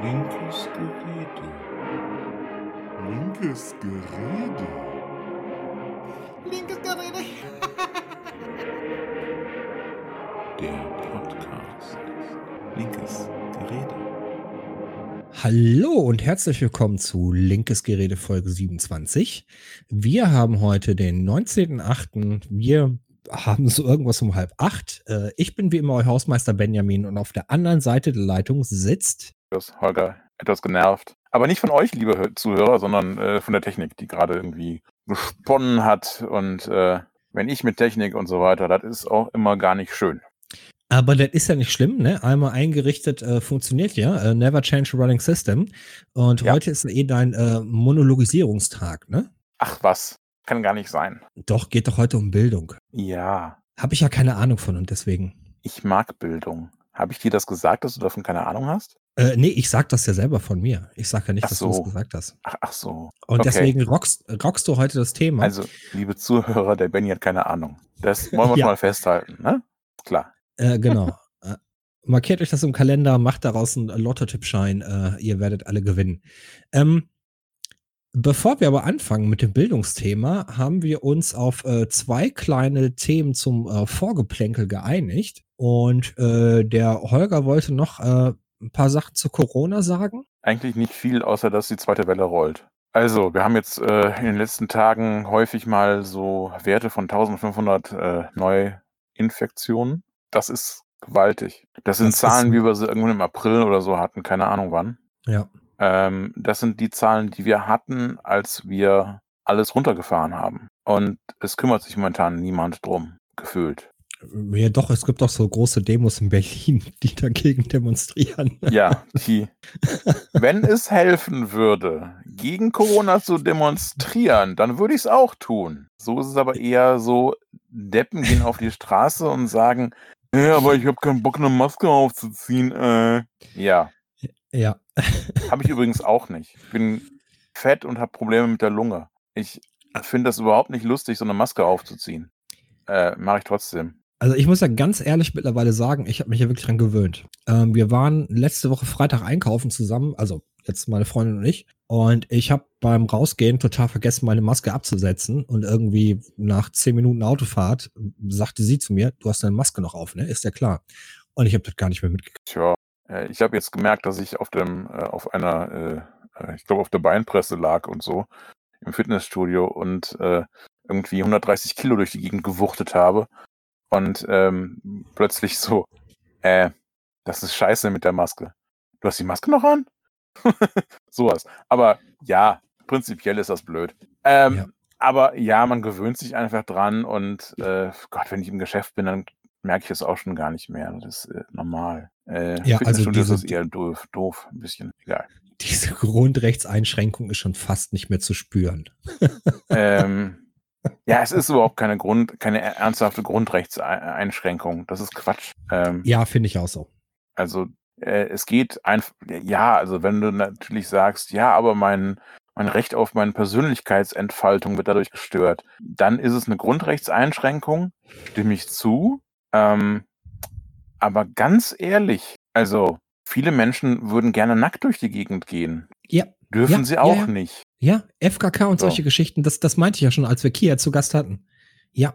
Linkes Gerede. Linkes Gerede. Linkes Gerede. Der Podcast. Linkes Gerede. Hallo und herzlich willkommen zu Linkes Gerede Folge 27. Wir haben heute den 19.08. Wir haben so irgendwas um halb acht. Äh, Ich bin wie immer euer Hausmeister Benjamin und auf der anderen Seite der Leitung sitzt. Ist Holger etwas genervt. Aber nicht von euch, liebe Hö- Zuhörer, sondern äh, von der Technik, die gerade irgendwie gesponnen hat. Und äh, wenn ich mit Technik und so weiter, das ist auch immer gar nicht schön. Aber das ist ja nicht schlimm, ne? Einmal eingerichtet äh, funktioniert ja. Äh, never change a running system. Und Ja. heute ist eh dein äh, Monologisierungstag, ne? Ach was, kann gar nicht sein. Doch, geht doch heute um Bildung. Ja, Habe ich ja keine Ahnung von und deswegen. ich mag Bildung. Habe ich dir das gesagt, dass du davon keine Ahnung hast? Äh, nee, ich sag das ja selber von mir. Ich sag ja nicht, Ach dass du es so. gesagt hast. Ach, ach so. Und Okay. deswegen rockst, rockst du heute das Thema. Also, liebe Zuhörer, der Benny hat keine Ahnung. Das wollen wir Ja. mal festhalten, ne? Klar. äh, genau. äh, markiert euch das im Kalender, macht daraus einen Lottotippschein. Äh, ihr werdet alle gewinnen. Ähm, bevor wir aber anfangen mit dem Bildungsthema, haben wir uns auf äh, zwei kleine Themen zum äh, Vorgeplänkel geeinigt. Und äh, der Holger wollte noch äh, ein paar Sachen zu Corona sagen. Eigentlich nicht viel, außer dass die zweite Welle rollt. Also, wir haben jetzt äh, in den letzten Tagen häufig mal so Werte von 1500 äh, Neuinfektionen. Das ist gewaltig. Das sind Das Zahlen, wie wir sie irgendwann im April oder so hatten, keine Ahnung wann. Ja. Ähm, das sind die Zahlen, die wir hatten, als wir alles runtergefahren haben. Und es kümmert sich momentan niemand drum, gefühlt. Ja, doch, es gibt doch so große Demos in Berlin, die dagegen demonstrieren. Ja, die, wenn es helfen würde, gegen Corona zu demonstrieren, dann würde ich es auch tun. So ist es aber eher so, Deppen gehen auf die Straße und sagen, ja, aber ich habe keinen Bock, eine Maske aufzuziehen. Äh. Ja, Ja. habe ich übrigens auch nicht. Ich bin fett und habe Probleme mit der Lunge. Ich finde das überhaupt nicht lustig, so eine Maske aufzuziehen. Äh, Mache ich trotzdem. Also ich muss ja ganz ehrlich mittlerweile sagen, ich habe mich ja wirklich dran gewöhnt. Ähm, wir waren letzte Woche Freitag einkaufen zusammen, also jetzt meine Freundin und ich. Und ich habe beim Rausgehen total vergessen, meine Maske abzusetzen. Und irgendwie nach zehn Minuten Autofahrt sagte sie zu mir, du hast deine Maske noch auf, ne? Ist ja klar. Und ich habe das gar nicht mehr mitgekriegt. Tja, äh, ich habe jetzt gemerkt, dass ich auf dem, äh, auf einer, äh, ich glaube, auf der Beinpresse lag und so im Fitnessstudio und irgendwie 130 Kilo durch die Gegend gewuchtet habe und ähm, plötzlich so, äh, das ist scheiße mit der Maske. Du hast die Maske noch an? Sowas. Aber ja, prinzipiell ist das blöd. Ähm, Ja. Aber ja, man gewöhnt sich einfach dran und äh, Gott, wenn ich im Geschäft bin, dann merke ich es auch schon gar nicht mehr. Das ist äh, normal. Äh, Ja, also diese- ist eher doof, doof, ein bisschen. Egal. Diese Grundrechtseinschränkung ist schon fast nicht mehr zu spüren. ähm, ja, es ist überhaupt keine Grund, keine ernsthafte Grundrechtseinschränkung. Das ist Quatsch. Ähm, Ja, finde ich auch so. Also äh, es geht einfach, ja, also wenn du natürlich sagst, ja, aber mein, mein Recht auf meine Persönlichkeitsentfaltung wird dadurch gestört, dann ist es eine Grundrechtseinschränkung, stimme ich zu. Ähm, aber ganz ehrlich, also viele Menschen würden gerne nackt durch die Gegend gehen. Ja, Dürfen Ja, sie ja, auch ja. nicht. ja, FKK und So. solche Geschichten, das, das meinte ich ja schon, als wir Kia zu Gast hatten. Ja,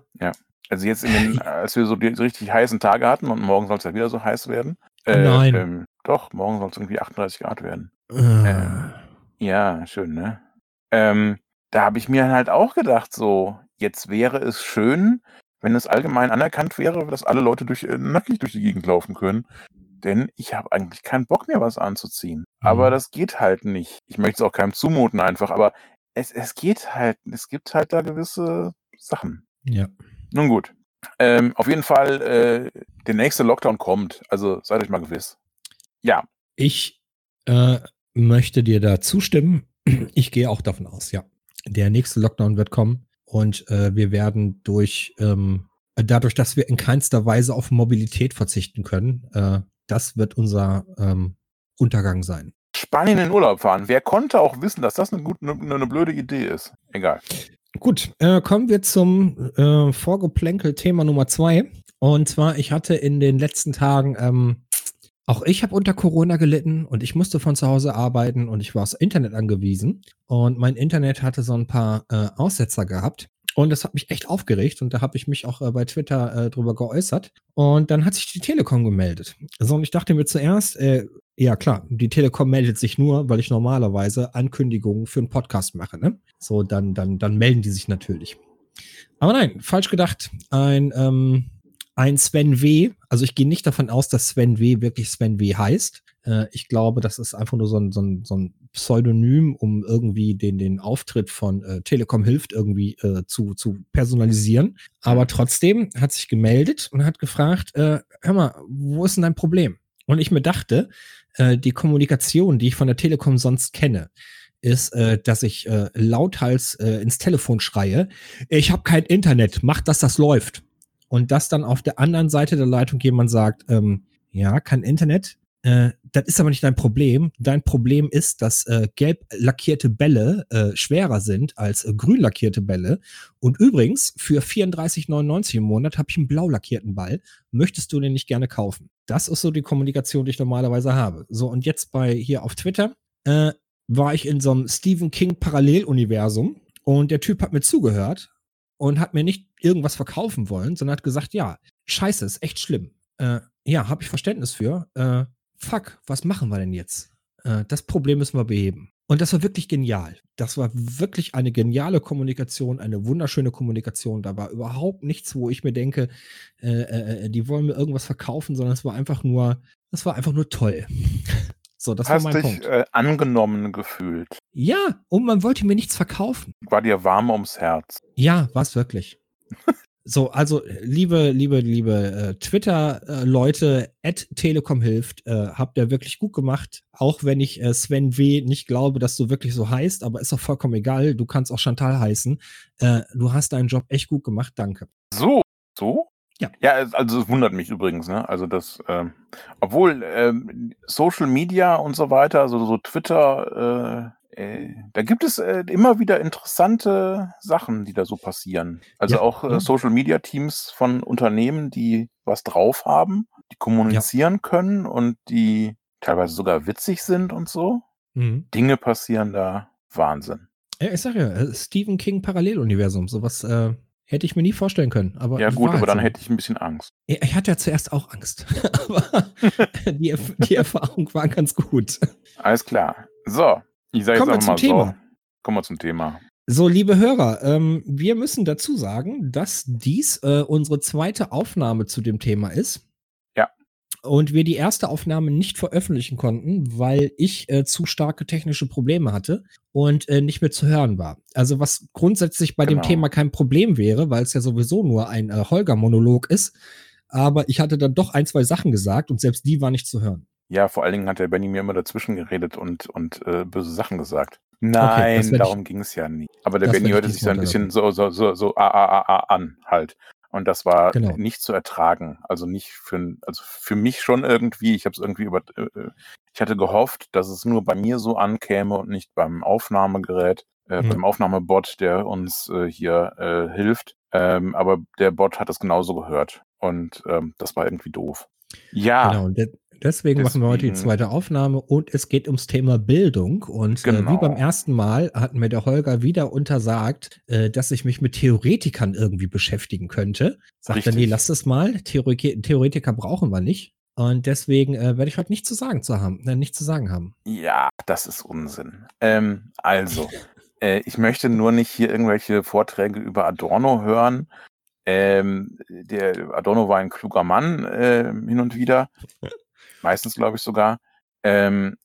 Also jetzt den, als wir so die richtig heißen Tage hatten und morgen soll es ja wieder so heiß werden. Äh, Nein. Ähm, doch, morgen soll es irgendwie 38 Grad werden. äh, Ja, schön, ne? Ähm, da habe ich mir halt auch gedacht, so, jetzt wäre es schön, wenn es allgemein anerkannt wäre, dass alle Leute durch, äh, nackig durch die Gegend laufen können. Denn ich habe eigentlich keinen Bock mehr, was anzuziehen. Aber Mhm. das geht halt nicht. Ich möchte es auch keinem zumuten einfach, aber es, es geht halt, es gibt halt da gewisse Sachen. ja. Nun gut. Ähm, auf jeden Fall, äh, der nächste Lockdown kommt. Also seid euch mal gewiss. Ja, Ich äh, möchte dir da zustimmen. Ich gehe auch davon aus, ja. Der nächste Lockdown wird kommen und äh, wir werden durch, ähm, dadurch, dass wir in keinster Weise auf Mobilität verzichten können, äh, das wird unser ähm, Untergang sein. Spanien in Urlaub fahren. Wer konnte auch wissen, dass das eine, gute, eine, eine blöde Idee ist? Egal. Gut, äh, kommen wir zum äh, Vorgeplänkel-Thema Nummer zwei. Und zwar, ich hatte in den letzten Tagen ähm, Auch ich habe unter Corona gelitten und ich musste von zu Hause arbeiten und ich war aufs Internet angewiesen. Und mein Internet hatte so ein paar äh, Aussetzer gehabt. Und das hat mich echt aufgeregt und da habe ich mich auch äh, bei Twitter äh, drüber geäußert. Und dann hat sich die Telekom gemeldet. So, und ich dachte mir zuerst, äh, ja klar, die Telekom meldet sich nur, weil ich normalerweise Ankündigungen für einen Podcast mache. Ne? So, dann, dann, dann melden die sich natürlich. Aber nein, falsch gedacht. Ein ähm, ein Sven W. Also ich gehe nicht davon aus, dass Sven W. wirklich Sven W. heißt. Äh, ich glaube, das ist einfach nur so ein, so ein, so ein Pseudonym, um irgendwie den, den Auftritt von äh, Telekom hilft irgendwie äh, zu, zu personalisieren. Aber trotzdem hat sich gemeldet und hat gefragt, äh, hör mal, wo ist denn dein Problem? Und ich mir dachte, äh, die Kommunikation, die ich von der Telekom sonst kenne, ist, äh, dass ich äh, lauthals äh, ins Telefon schreie, ich habe kein Internet, mach, dass das läuft und dass dann auf der anderen Seite der Leitung jemand sagt, ähm, ja, kein Internet, äh, das ist aber nicht dein Problem. Dein Problem ist, dass äh, gelb lackierte Bälle äh, schwerer sind als äh, grün lackierte Bälle. Und übrigens, für 34,99 im Monat habe ich einen blau lackierten Ball. Möchtest du den nicht gerne kaufen? Das ist so die Kommunikation, die ich normalerweise habe. So, und jetzt bei hier auf Twitter äh, war ich in so einem Stephen King Paralleluniversum und der Typ hat mir zugehört und hat mir nicht irgendwas verkaufen wollen, sondern hat gesagt, ja, scheiße, ist echt schlimm. Äh, ja, habe ich Verständnis für. Äh, fuck, was machen wir denn jetzt? Äh, das Problem müssen wir beheben. Und das war wirklich genial. Das war wirklich eine geniale Kommunikation, eine wunderschöne Kommunikation. Da war überhaupt nichts, wo ich mir denke, äh, äh, äh die wollen mir irgendwas verkaufen, sondern es war einfach nur, das war einfach nur toll. So, das Hast war mein dich Punkt. äh, angenommen gefühlt? Ja, und man wollte mir nichts verkaufen. War dir warm ums Herz? Ja, war's wirklich. so, also liebe, liebe, liebe äh, Twitter-Leute, at Telekom hilft, äh, habt ihr wirklich gut gemacht. Auch wenn ich äh, Sven W. nicht glaube, dass du wirklich so heißt, aber ist doch vollkommen egal. Du kannst auch Chantal heißen. Äh, du hast deinen Job echt gut gemacht, danke. So, so? Ja. Ja, es- also es wundert mich übrigens, ne? Also das, ähm, obwohl ähm, Social Media und so weiter, also so Twitter, äh, da gibt es äh, immer wieder interessante Sachen, die da so passieren. Also Ja, auch äh, ja. Social Media Teams von Unternehmen, die was drauf haben, die kommunizieren können und die teilweise sogar witzig sind und so. Mhm. Dinge passieren da. Wahnsinn. Ja, ich sag ja, äh, Stephen King Paralleluniversum, sowas äh, hätte ich mir nie vorstellen können. Aber Ja, gut, aber dann so. hätte ich ein bisschen Angst. Ja, Ich hatte ja zuerst auch Angst, aber die, die Erfahrung war ganz gut. Alles klar. So, ich sage jetzt Kommen wir einfach zum mal Thema. so. Kommen wir zum Thema. So, liebe Hörer, ähm, wir müssen dazu sagen, dass dies äh, unsere zweite Aufnahme zu dem Thema ist. Ja. Und wir die erste Aufnahme nicht veröffentlichen konnten, weil ich äh, zu starke technische Probleme hatte und äh, nicht mehr zu hören war. Also was grundsätzlich bei dem Genau. Thema kein Problem wäre, weil es ja sowieso nur ein äh, Holger-Monolog ist. Aber ich hatte dann doch ein, zwei Sachen gesagt und selbst die war nicht zu hören. Ja, vor allen Dingen hat der Benny mir immer dazwischen geredet und, und äh, böse Sachen gesagt. Nein, ich- darum ging es ja nie. Aber der Benny hörte sich so ein bisschen so, so, so, so a, a, a, a an halt. Und das war Genau. nicht zu ertragen. Also nicht für, also für mich schon irgendwie. Ich habe es irgendwie über, äh, äh, ich hatte gehofft, dass es nur bei mir so ankäme und nicht beim Aufnahmegerät, äh, Mhm. beim Aufnahmebot, der uns äh, hier äh, hilft. Ähm, aber der Bot hat es genauso gehört. Und ähm, das war irgendwie doof. Ja, Genau, und de deswegen, machen wir heute die zweite Aufnahme und es geht ums Thema Bildung. Und äh, wie Genau. beim ersten Mal hat mir der Holger wieder untersagt, äh, dass ich mich mit Theoretikern irgendwie beschäftigen könnte. Sagt er, nee, lass es mal. Theorie Theoretiker brauchen wir nicht. Und deswegen äh, werde ich heute nichts zu sagen zu haben, äh, nichts zu sagen haben. Ja, das ist Unsinn. Ähm, also, äh, ich möchte nur nicht hier irgendwelche Vorträge über Adorno hören. Ähm, der Adorno war ein kluger Mann äh, hin und wieder, meistens glaube ich sogar. Ähm,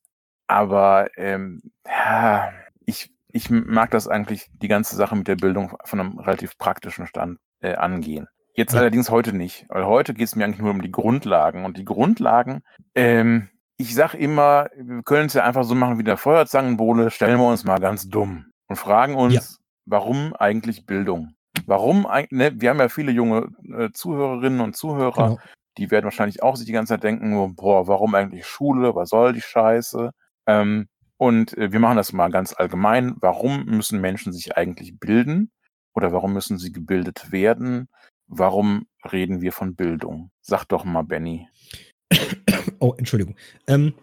aber ähm, ja, ich, ich mag das eigentlich, die ganze Sache mit der Bildung von einem relativ praktischen Stand äh, angehen. Jetzt Ja. allerdings heute nicht, weil heute geht es mir eigentlich nur um die Grundlagen. Und die Grundlagen, ähm, ich sag immer, wir können es ja einfach so machen wie der Feuerzangenbowle, stellen wir uns mal ganz dumm und fragen uns, Ja. warum eigentlich Bildung? Warum eigentlich, ne? wir haben ja viele junge äh, Zuhörerinnen und Zuhörer, Genau. Die werden wahrscheinlich auch sich die ganze Zeit denken, boah, warum eigentlich Schule? Was soll die Scheiße? Ähm, und äh, wir machen das mal ganz allgemein. Warum müssen Menschen sich eigentlich bilden? Oder warum müssen sie gebildet werden? Warum reden wir von Bildung? Sag doch mal, Benny. Oh, Entschuldigung. Ähm,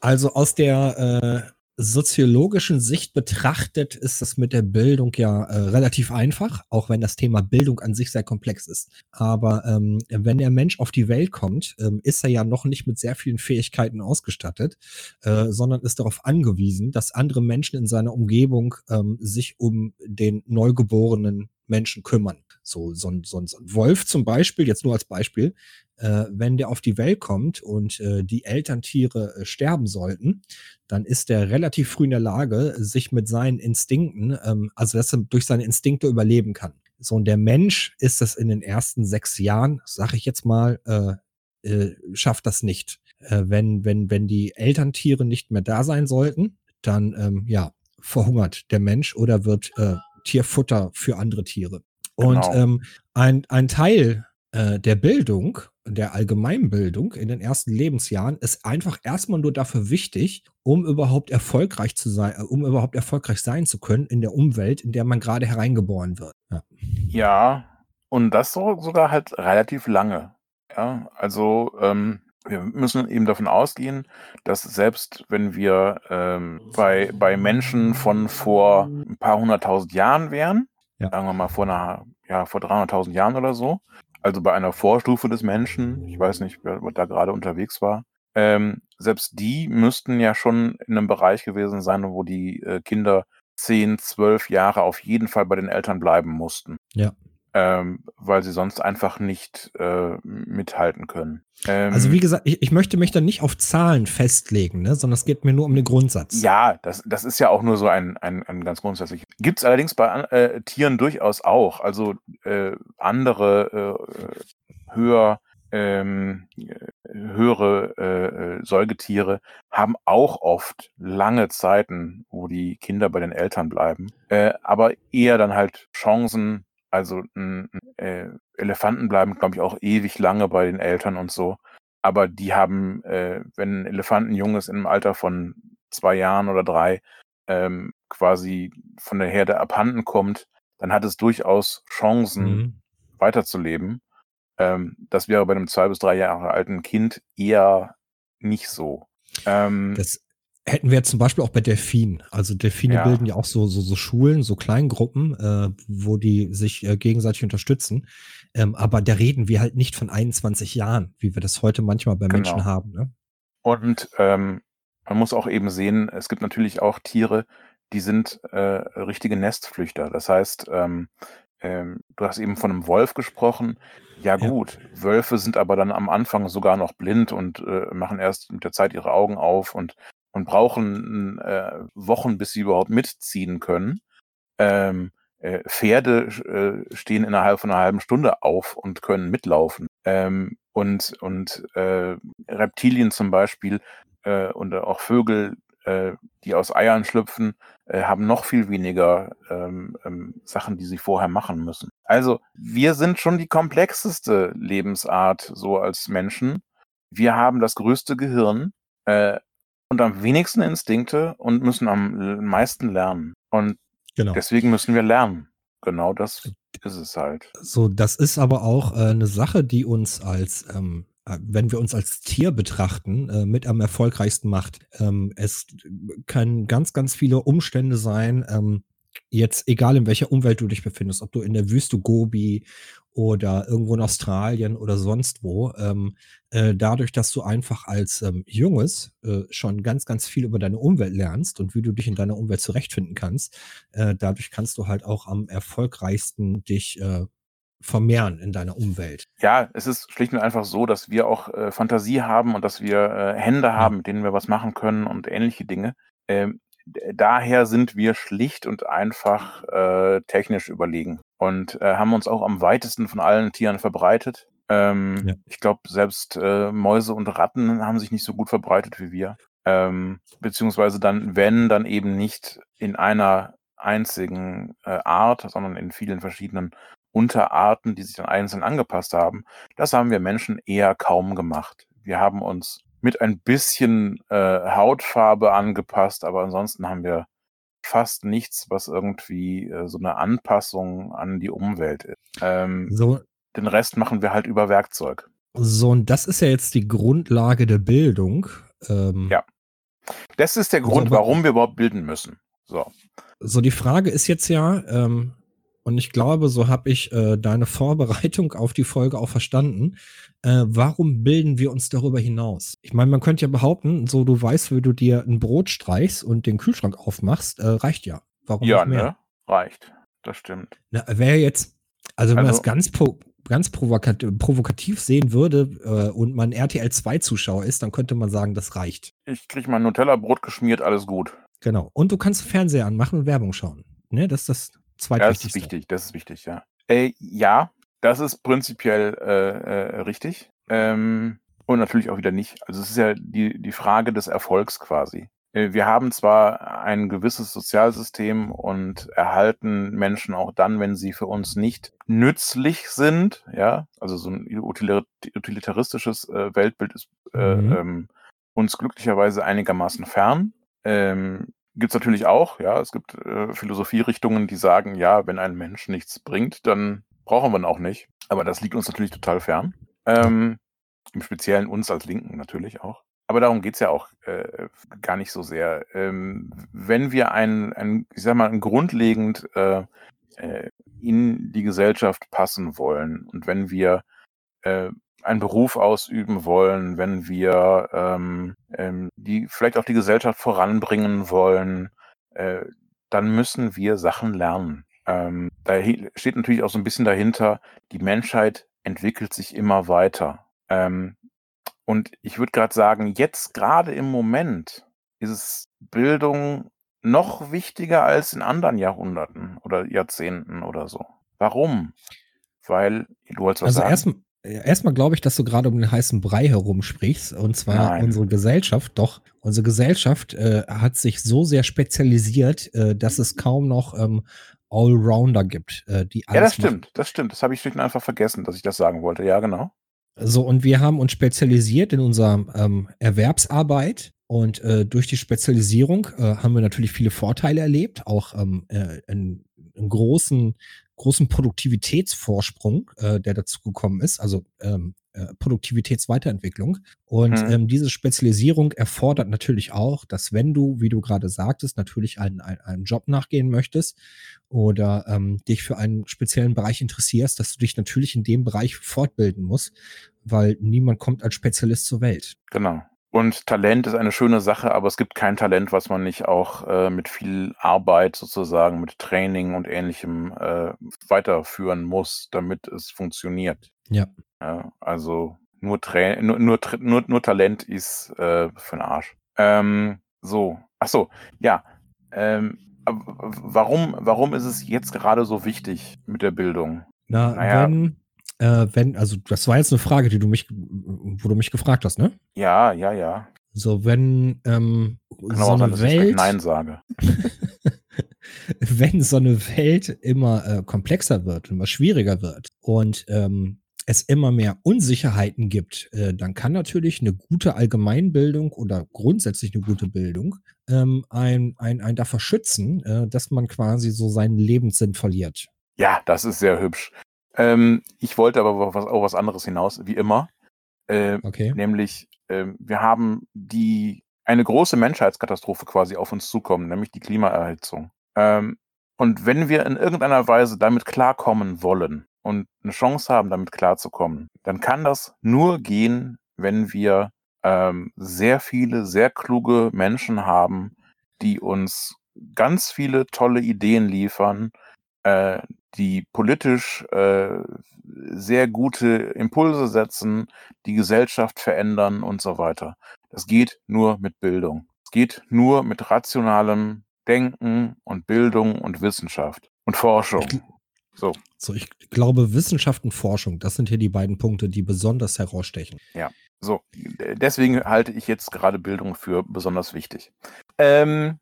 also aus der äh, soziologischen Sicht betrachtet ist das mit der Bildung ja äh, relativ einfach, auch wenn das Thema Bildung an sich sehr komplex ist. Aber ähm, wenn der Mensch auf die Welt kommt, ähm, ist er ja noch nicht mit sehr vielen Fähigkeiten ausgestattet, äh, sondern ist darauf angewiesen, dass andere Menschen in seiner Umgebung ähm, sich um den neugeborenen Menschen kümmern. So, so, so, so ein Wolf zum Beispiel, jetzt nur als Beispiel, äh, wenn der auf die Welt kommt und äh, die Elterntiere äh, sterben sollten, dann ist der relativ früh in der Lage, sich mit seinen Instinkten, ähm, also dass er durch seine Instinkte überleben kann. So, und der Mensch ist das in den ersten sechs Jahren, sag ich jetzt mal, äh, äh, schafft das nicht. Äh, wenn, wenn, wenn die Elterntiere nicht mehr da sein sollten, dann ähm, ja, verhungert der Mensch oder wird äh, Tierfutter für andere Tiere. Und Genau. ähm, ein, ein Teil äh, der Bildung, der Allgemeinbildung in den ersten Lebensjahren ist einfach erstmal nur dafür wichtig, um überhaupt erfolgreich zu sein, äh, um überhaupt erfolgreich sein zu können in der Umwelt, in der man gerade hereingeboren wird. Ja. Ja, und das so, sogar halt relativ lange. Ja, also ähm, wir müssen eben davon ausgehen, dass selbst wenn wir ähm, bei, bei Menschen von vor ein paar hunderttausend Jahren wären, Ja. sagen wir mal vor einer, ja, vor 300.000 Jahren oder so, also bei einer Vorstufe des Menschen, ich weiß nicht, wer da gerade unterwegs war, ähm, selbst die müssten ja schon in einem Bereich gewesen sein, wo die äh, Kinder 10, 12 Jahre auf jeden Fall bei den Eltern bleiben mussten. Ja. Ähm, weil sie sonst einfach nicht äh, mithalten können. Ähm, Also wie gesagt, ich, ich möchte mich da nicht auf Zahlen festlegen, ne, sondern es geht mir nur um den Grundsatz. Ja, das, das ist ja auch nur so ein, ein, ein ganz grundsätzlich. Gibt es allerdings bei äh, Tieren durchaus auch. Also äh, andere äh, höher, ähm, äh, höhere äh, äh, Säugetiere haben auch oft lange Zeiten, wo die Kinder bei den Eltern bleiben. Äh, aber eher dann halt Chancen. Also n- n- äh, Elefanten bleiben, glaube ich, auch ewig lange bei den Eltern und so. Aber die haben, äh, wenn ein Elefantenjung ist im Alter von zwei Jahren oder drei, ähm, quasi von der Herde abhanden kommt, dann hat es durchaus Chancen, Mhm. weiterzuleben. Ähm, das wäre bei einem zwei bis drei Jahre alten Kind eher nicht so. Ähm, Das hätten wir zum Beispiel auch bei Delfinen. Also Delfine Ja. bilden ja auch so, so, so Schulen, so Kleingruppen, äh, wo die sich äh, gegenseitig unterstützen. Ähm, aber da reden wir halt nicht von 21 Jahren, wie wir das heute manchmal bei Menschen Genau. haben. Ne? Und ähm, man muss auch eben sehen, es gibt natürlich auch Tiere, die sind äh, richtige Nestflüchter. Das heißt, ähm, ähm, du hast eben von einem Wolf gesprochen. Ja Ja. gut, Wölfe sind aber dann am Anfang sogar noch blind und äh, machen erst mit der Zeit ihre Augen auf und, und brauchen äh, Wochen, bis sie überhaupt mitziehen können. Ähm, äh, Pferde äh, stehen innerhalb von einer halben Stunde auf und können mitlaufen. Ähm, und und äh, Reptilien zum Beispiel äh, und auch Vögel, äh, die aus Eiern schlüpfen, äh, haben noch viel weniger ähm, ähm, Sachen, die sie vorher machen müssen. Also wir sind schon die komplexeste Lebensart so als Menschen. Wir haben das größte Gehirn äh, und am wenigsten Instinkte und müssen am meisten lernen. Und Genau. deswegen müssen wir lernen. Genau das ist es halt. So, das ist aber auch äh, eine Sache, die uns als, ähm, äh, wenn wir uns als Tier betrachten, äh, mit am erfolgreichsten macht. Ähm, es können ganz, ganz viele Umstände sein, ähm, jetzt egal in welcher Umwelt du dich befindest, ob du in der Wüste Gobi oder irgendwo in Australien oder sonst wo, ähm, äh, dadurch, dass du einfach als ähm, Junges äh, schon ganz, ganz viel über deine Umwelt lernst und wie du dich in deiner Umwelt zurechtfinden kannst, äh, dadurch kannst du halt auch am erfolgreichsten dich äh, vermehren in deiner Umwelt. Ja, es ist schlicht und einfach so, dass wir auch äh, Fantasie haben und dass wir äh, Hände haben, mit denen wir was machen können und ähnliche Dinge. Ähm, daher sind wir schlicht und einfach äh, technisch überlegen und äh, haben uns auch am weitesten von allen Tieren verbreitet. Ähm, Ja. Ich glaube, selbst äh, Mäuse und Ratten haben sich nicht so gut verbreitet wie wir. Ähm, beziehungsweise dann, wenn, dann eben nicht in einer einzigen äh, Art, sondern in vielen verschiedenen Unterarten, die sich dann einzeln angepasst haben. Das haben wir Menschen eher kaum gemacht. Wir haben uns mit ein bisschen äh, Hautfarbe angepasst, aber ansonsten haben wir fast nichts, was irgendwie äh, so eine Anpassung an die Umwelt ist. Ähm, So, den Rest machen wir halt über Werkzeug. So, und das ist ja jetzt die Grundlage der Bildung. Ähm, Ja. Das ist der Grund, aber- warum wir überhaupt bilden müssen. So. So, die Frage ist jetzt ja, ähm, und ich glaube, so habe ich äh, deine Vorbereitung auf die Folge auch verstanden. Äh, warum bilden wir uns darüber hinaus? Ich meine, man könnte ja behaupten, so du weißt, wie du dir ein Brot streichst und den Kühlschrank aufmachst, äh, reicht ja. Warum Ja, ne? Reicht. Das stimmt. Na, Wäre jetzt, also wenn man Also- das ganz, pro, ganz provokat provokativ sehen würde äh, und man RTL 2 Zuschauer ist, dann könnte man sagen, das reicht. Ich krieg mein Nutella-Brot geschmiert, alles gut. Genau. Und du kannst Fernseher anmachen und Werbung schauen. Ne, das ist das Ja, das ist zweitwichtigste. wichtig, das ist wichtig, ja. Äh, ja, das ist prinzipiell äh, äh, richtig. Ähm, und natürlich auch wieder nicht. Also es ist ja die, die Frage des Erfolgs quasi. Äh, Wir haben zwar ein gewisses Sozialsystem und erhalten Menschen auch dann, wenn sie für uns nicht nützlich sind, ja, also so ein utili- utilitaristisches äh, Weltbild ist äh, Mhm. ähm, uns glücklicherweise einigermaßen fern. Ähm, Gibt es natürlich auch, ja. Es gibt äh, Philosophierichtungen, die sagen, ja, wenn ein Mensch nichts bringt, dann brauchen wir ihn auch nicht. Aber das liegt uns natürlich total fern. Ähm, Im Speziellen uns als Linken natürlich auch. Aber darum geht's ja auch äh, gar nicht so sehr. Ähm, wenn wir ein, ein, ich sag mal, ein grundlegend äh, äh, in die Gesellschaft passen wollen und wenn wir äh, einen Beruf ausüben wollen, wenn wir ähm, ähm, die vielleicht auch die Gesellschaft voranbringen wollen, äh, dann müssen wir Sachen lernen. Ähm, da steht natürlich auch so ein bisschen dahinter, die Menschheit entwickelt sich immer weiter. Ähm, und ich würde gerade sagen, jetzt gerade im Moment ist es Bildung noch wichtiger als in anderen Jahrhunderten oder Jahrzehnten oder so. Warum? Weil du wolltest was Also sagen. Erstmal erstmal glaube ich, dass du gerade um den heißen Brei herumsprichst. Und zwar Nein. unsere Gesellschaft. Doch, unsere Gesellschaft äh, hat sich so sehr spezialisiert, äh, dass es kaum noch ähm, Allrounder gibt, äh, die Ja, das alles machen. stimmt, das stimmt. Das habe ich schlicht und einfach vergessen, dass ich das sagen wollte. Ja, genau. So, und wir haben uns spezialisiert in unserer ähm, Erwerbsarbeit. Und äh, durch die Spezialisierung äh, haben wir natürlich viele Vorteile erlebt, auch ähm, äh, einen, einen großen, großen Produktivitätsvorsprung, äh, der dazu gekommen ist, also ähm, äh, Produktivitätsweiterentwicklung. Und Mhm. ähm, diese Spezialisierung erfordert natürlich auch, dass wenn du, wie du gerade sagtest, natürlich einen, einen, einen Job nachgehen möchtest oder ähm, dich für einen speziellen Bereich interessierst, dass du dich natürlich in dem Bereich fortbilden musst, weil niemand kommt als Spezialist zur Welt. Genau. Und Talent ist eine schöne Sache, aber es gibt kein Talent, was man nicht auch äh, mit viel Arbeit sozusagen, mit Training und ähnlichem äh, weiterführen muss, damit es funktioniert. Ja. Ja, also nur, Tra nur, nur, nur, nur Talent ist äh, für den Arsch. Ähm, so, ach so, ja. Ähm, warum, warum ist es jetzt gerade so wichtig mit der Bildung? Na, Naja. wenn, äh, wenn, also das war jetzt eine Frage, die du mich, wo du mich gefragt hast, ne? Ja, ja, ja. So, wenn ähm, Kann so auch sein, eine dass ich Welt, Nein sage. wenn so eine Welt immer äh, komplexer wird, immer schwieriger wird und ähm, es immer mehr Unsicherheiten gibt, äh, dann kann natürlich eine gute Allgemeinbildung oder grundsätzlich eine gute Bildung ähm, ein, ein, ein davor schützen, äh, dass man quasi so seinen Lebenssinn verliert. Ja, das ist sehr hübsch. Ähm, ich wollte aber auf was, auf was anderes hinaus, wie immer. Äh, Okay. nämlich, ähm, wir haben die eine große Menschheitskatastrophe quasi auf uns zukommen, nämlich die Klimaerhitzung. Ähm, und wenn wir in irgendeiner Weise damit klarkommen wollen und eine Chance haben, damit klarzukommen, dann kann das nur gehen, wenn wir ähm, sehr viele, sehr kluge Menschen haben, die uns ganz viele tolle Ideen liefern, äh, die politisch äh, sehr gute Impulse setzen, die Gesellschaft verändern und so weiter. Das geht nur mit Bildung. Es geht nur mit rationalem Denken und Bildung und Wissenschaft und Forschung. So, So, ich glaube, Wissenschaft und Forschung, das sind hier die beiden Punkte, die besonders herausstechen. so. D- Deswegen halte ich jetzt gerade Bildung für besonders wichtig. Ähm,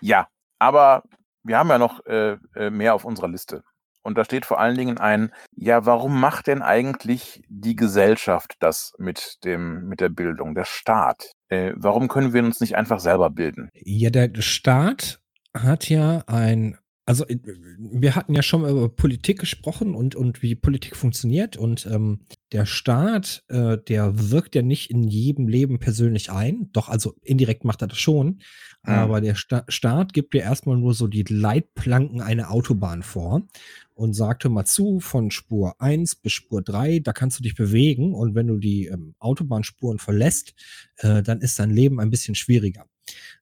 ja, aber wir haben ja noch äh, äh, mehr auf unserer Liste. Und da steht vor allen Dingen ein, ja, warum macht denn eigentlich die Gesellschaft das mit dem, mit der Bildung, der Staat? Äh, warum können wir uns nicht einfach selber bilden? Ja, der Staat hat ja ein Also äh, wir hatten ja schon mal über Politik gesprochen und, und wie Politik funktioniert und ähm, der Staat, äh, der wirkt ja nicht in jedem Leben persönlich ein, doch also indirekt macht er das schon, Mhm. aber der Sta Staat gibt ja erstmal nur so die Leitplanken einer Autobahn vor und sagt hör mal zu, von Spur 1 bis Spur 3, da kannst du dich bewegen und wenn du die ähm, Autobahnspuren verlässt, äh, dann ist dein Leben ein bisschen schwieriger.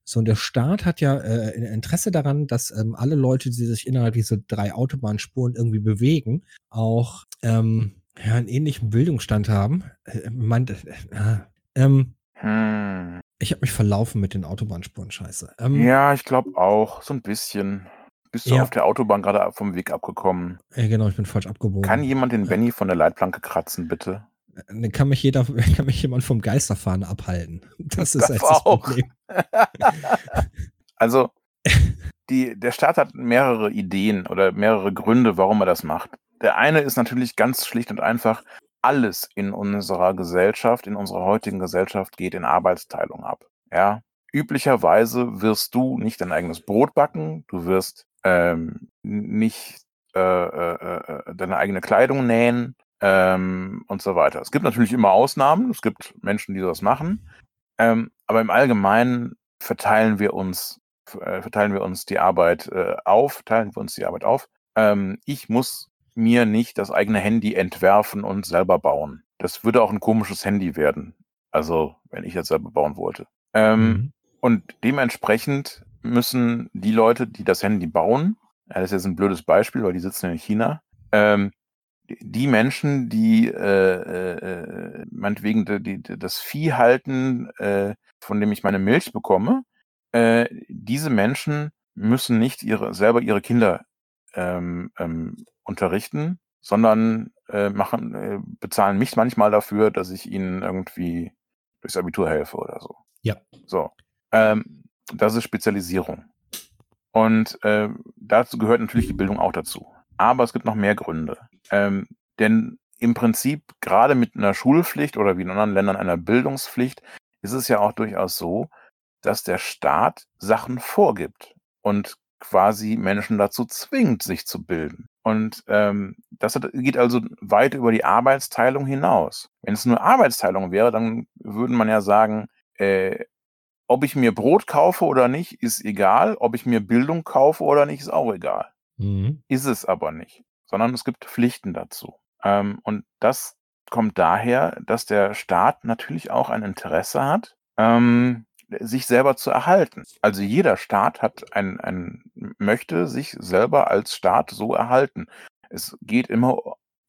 So, und der Staat hat ja äh, Interesse daran, dass ähm, alle Leute, die sich innerhalb dieser drei Autobahnspuren irgendwie bewegen, auch ähm, ja, einen ähnlichen Bildungsstand haben. Äh, meint, äh, äh, ähm, Hm. ich habe mich verlaufen mit den Autobahnspuren, scheiße. Ähm, Ja, ich glaube auch, so ein bisschen. Bist du Ja. auf der Autobahn gerade vom Weg abgekommen? äh, genau, ich bin falsch abgebogen. Kann jemand den Benny von der Leitplanke kratzen, bitte? Äh, kann mich jeder, kann mich jemand vom Geisterfahren abhalten. Das ist Das das. Problem. Also, die, der Staat hat mehrere Ideen oder mehrere Gründe, warum er das macht. Der eine ist natürlich ganz schlicht und einfach, alles in unserer Gesellschaft, in unserer heutigen Gesellschaft geht in Arbeitsteilung ab. Ja. Üblicherweise wirst du nicht dein eigenes Brot backen, du wirst ähm, nicht äh, äh, äh, deine eigene Kleidung nähen ähm, und so weiter. Es gibt natürlich immer Ausnahmen, es gibt Menschen, die das machen, ähm, aber im Allgemeinen verteilen wir uns äh, verteilen wir uns die Arbeit äh, auf, teilen wir uns die Arbeit auf. Ähm, ich muss mir nicht das eigene Handy entwerfen und selber bauen. Das würde auch ein komisches Handy werden. Also, wenn ich jetzt selber bauen wollte. Ähm, Mhm. Und dementsprechend müssen die Leute, die das Handy bauen, das ist jetzt ein blödes Beispiel, weil die sitzen in China, ähm, die- die Menschen, die äh, äh, meinetwegen die, die, das Vieh halten, äh, von dem ich meine Milch bekomme, äh, diese Menschen müssen nicht ihre, selber ihre Kinder ähm, ähm, unterrichten, sondern äh, machen, äh, bezahlen mich manchmal dafür, dass ich ihnen irgendwie durchs Abitur helfe oder so. Ja. So. Ähm, das ist Spezialisierung. Und äh, dazu gehört natürlich die Bildung auch dazu. Aber es gibt noch mehr Gründe. Ähm, denn im Prinzip, gerade mit einer Schulpflicht oder wie in anderen Ländern einer Bildungspflicht, ist es ja auch durchaus so, dass der Staat Sachen vorgibt und quasi Menschen dazu zwingt, sich zu bilden. Und ähm, das hat, geht also weit über die Arbeitsteilung hinaus. Wenn es nur Arbeitsteilung wäre, dann würde man ja sagen, äh, ob ich mir Brot kaufe oder nicht, ist egal. Ob ich mir Bildung kaufe oder nicht, ist auch egal. Mhm. Ist es aber nicht, sondern es gibt Pflichten dazu. Ähm, und das kommt daher, dass der Staat natürlich auch ein Interesse hat, ähm, sich selber zu erhalten. Also jeder Staat hat ein, ein, möchte sich selber als Staat so erhalten. Es geht immer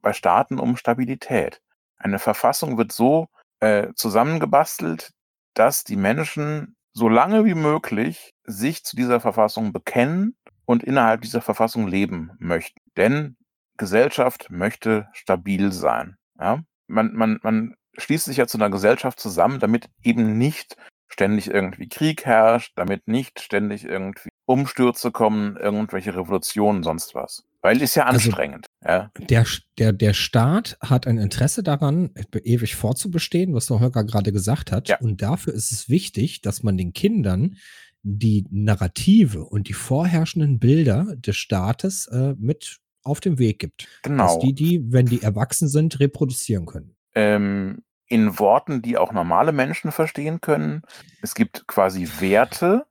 bei Staaten um Stabilität. Eine Verfassung wird so äh, zusammengebastelt, dass die Menschen so lange wie möglich sich zu dieser Verfassung bekennen und innerhalb dieser Verfassung leben möchten. Denn Gesellschaft möchte stabil sein. Ja? Man, man, man schließt sich ja zu einer Gesellschaft zusammen, damit eben nicht ständig irgendwie Krieg herrscht, damit nicht ständig irgendwie Umstürze kommen, irgendwelche Revolutionen, sonst was. Weil ist ja Also- anstrengend. ja? Der, der, der Staat hat ein Interesse daran, ewig fortzubestehen, was der Holger gerade gesagt hat. Ja. Und dafür ist es wichtig, dass man den Kindern die Narrative und die vorherrschenden Bilder des Staates äh, mit auf den Weg gibt. Dass Genau. die, die, wenn die erwachsen sind, reproduzieren können. ähm, in Worten, die auch normale Menschen verstehen können. Es gibt quasi Werte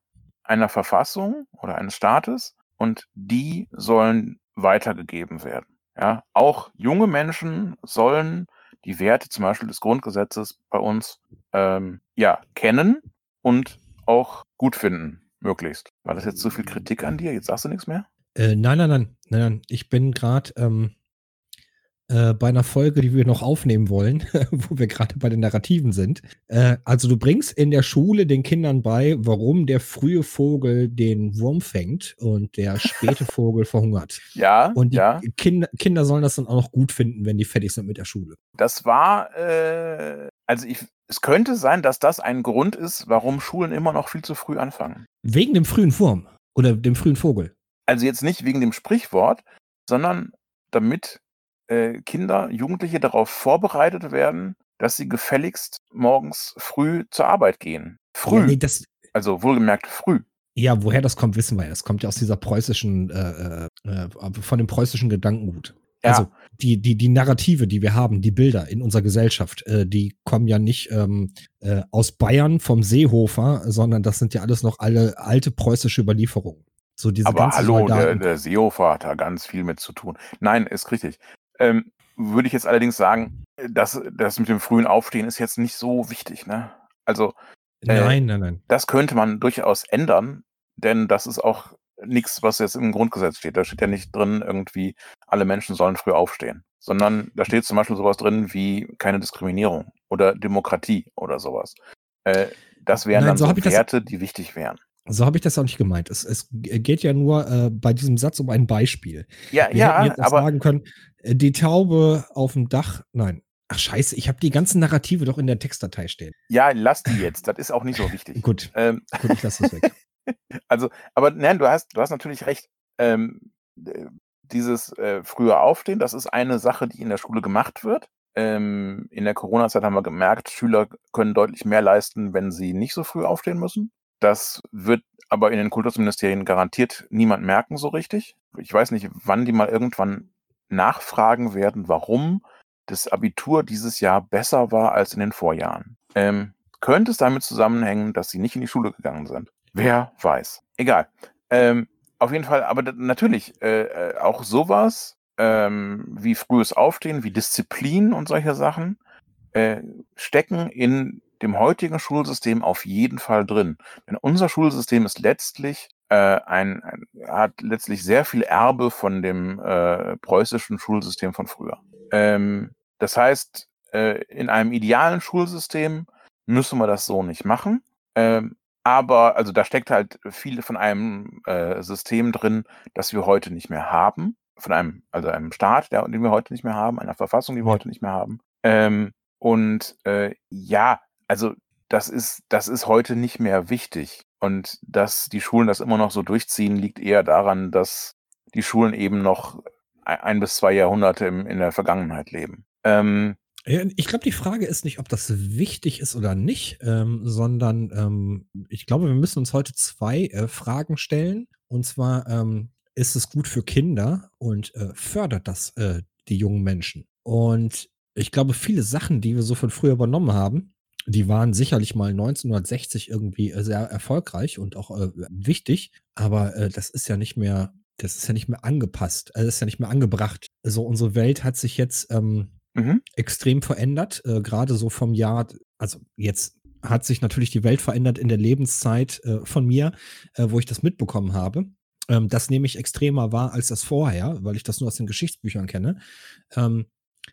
einer Verfassung oder eines Staates und die sollen weitergegeben werden. Ja, auch junge Menschen sollen die Werte zum Beispiel des Grundgesetzes bei uns ähm, ja kennen und auch gut finden, möglichst. War das jetzt zu viel Kritik an dir? Jetzt sagst du nichts mehr? Äh, nein, nein, nein, nein, nein. Ich bin gerade ähm, äh, bei einer Folge, die wir noch aufnehmen wollen, wo wir gerade bei den Narrativen sind. Äh, also du bringst in der Schule den Kindern bei, warum der frühe Vogel den Wurm fängt und der späte Vogel verhungert. Ja, Und die ja. Kinder, Kinder sollen das dann auch noch gut finden, wenn die fertig sind mit der Schule. Das war, äh, also ich, es könnte sein, dass das ein Grund ist, warum Schulen immer noch viel zu früh anfangen. Wegen dem frühen Wurm oder dem frühen Vogel. Also jetzt nicht wegen dem Sprichwort, sondern damit äh, Kinder, Jugendliche darauf vorbereitet werden, dass sie gefälligst morgens früh zur Arbeit gehen. Früh, Ja, nee, das, also wohlgemerkt früh. Ja, woher das kommt, wissen wir ja. Es kommt ja aus dieser preußischen, äh, äh, von dem preußischen Gedankengut. Ja. Also die, die, die Narrative, die wir haben, die Bilder in unserer Gesellschaft, äh, die kommen ja nicht ähm, äh, aus Bayern vom Seehofer, sondern das sind ja alles noch alle alte preußische Überlieferungen. So diese Aber hallo, der, der Seehofer hat da ganz viel mit zu tun. Nein, ist richtig. Ähm, würde ich jetzt allerdings sagen, dass das mit dem frühen Aufstehen ist jetzt nicht so wichtig. Ne? Also äh, nein, nein, nein. das könnte man durchaus ändern, denn das ist auch nichts, was jetzt im Grundgesetz steht. Da steht ja nicht drin, irgendwie, alle Menschen sollen früh aufstehen, sondern da steht zum Beispiel sowas drin wie keine Diskriminierung oder Demokratie oder sowas. Äh, das wären Nein, dann so ich das- Werte, die wichtig wären. So habe ich das auch nicht gemeint. Es, es geht ja nur äh, bei diesem Satz um ein Beispiel. Ja, Wir ja, jetzt aber sagen können, äh, die Taube auf dem Dach, nein. Ach scheiße, ich habe die ganzen Narrative doch in der Textdatei stehen. ja, lass die jetzt. Das ist auch nicht so wichtig. Gut, Ähm, gut, ich lasse das weg. Also, aber nein, du hast, du hast natürlich recht. Ähm, äh, dieses äh, frühe Aufstehen, das ist eine Sache, die in der Schule gemacht wird. Ähm, in der Corona-Zeit haben wir gemerkt, Schüler können deutlich mehr leisten, wenn sie nicht so früh aufstehen müssen. Das wird aber in den Kultusministerien garantiert niemand merken so richtig. Ich weiß nicht, wann die mal irgendwann nachfragen werden, warum das Abitur dieses Jahr besser war als in den Vorjahren. Ähm, könnte es damit zusammenhängen, dass sie nicht in die Schule gegangen sind? Wer weiß. Egal. Ähm, auf jeden Fall, aber natürlich, äh, äh, auch sowas ähm, wie frühes Aufstehen, wie Disziplin und solche Sachen äh, stecken in dem heutigen Schulsystem auf jeden Fall drin. Denn unser Schulsystem ist letztlich äh, ein, ein hat letztlich sehr viel Erbe von dem äh, preußischen Schulsystem von früher. Ähm, das heißt, äh, in einem idealen Schulsystem müssen wir das so nicht machen. Ähm, aber also da steckt halt viel von einem äh, System drin, das wir heute nicht mehr haben. Von einem, also einem Staat, der, den wir heute nicht mehr haben, einer Verfassung, die wir heute nicht mehr haben. Ähm, und äh, ja, also das ist, das ist heute nicht mehr wichtig. Und dass die Schulen das immer noch so durchziehen, liegt eher daran, dass die Schulen eben noch ein, bis zwei Jahrhunderte im, in der Vergangenheit leben. Ähm, Ich glaube, die Frage ist nicht, ob das wichtig ist oder nicht, ähm, sondern ähm, ich glaube, wir müssen uns heute zwei äh, Fragen stellen. Und zwar, ähm, ist es gut für Kinder und äh, fördert das äh, die jungen Menschen? Und ich glaube, viele Sachen, die wir so von früher übernommen haben, die waren sicherlich mal 1960 irgendwie äh, sehr erfolgreich und auch äh, wichtig, aber äh, das ist ja nicht mehr, das ist ja nicht mehr angepasst, also das ist ja nicht mehr angebracht. Also unsere Welt hat sich jetzt ähm, mhm. extrem verändert, äh, gerade so vom Jahr, also jetzt hat sich natürlich die Welt verändert in der Lebenszeit äh, von mir, äh, wo ich das mitbekommen habe. Ähm, das nehme ich extremer wahr als das vorher, weil ich das nur aus den Geschichtsbüchern kenne. Ähm,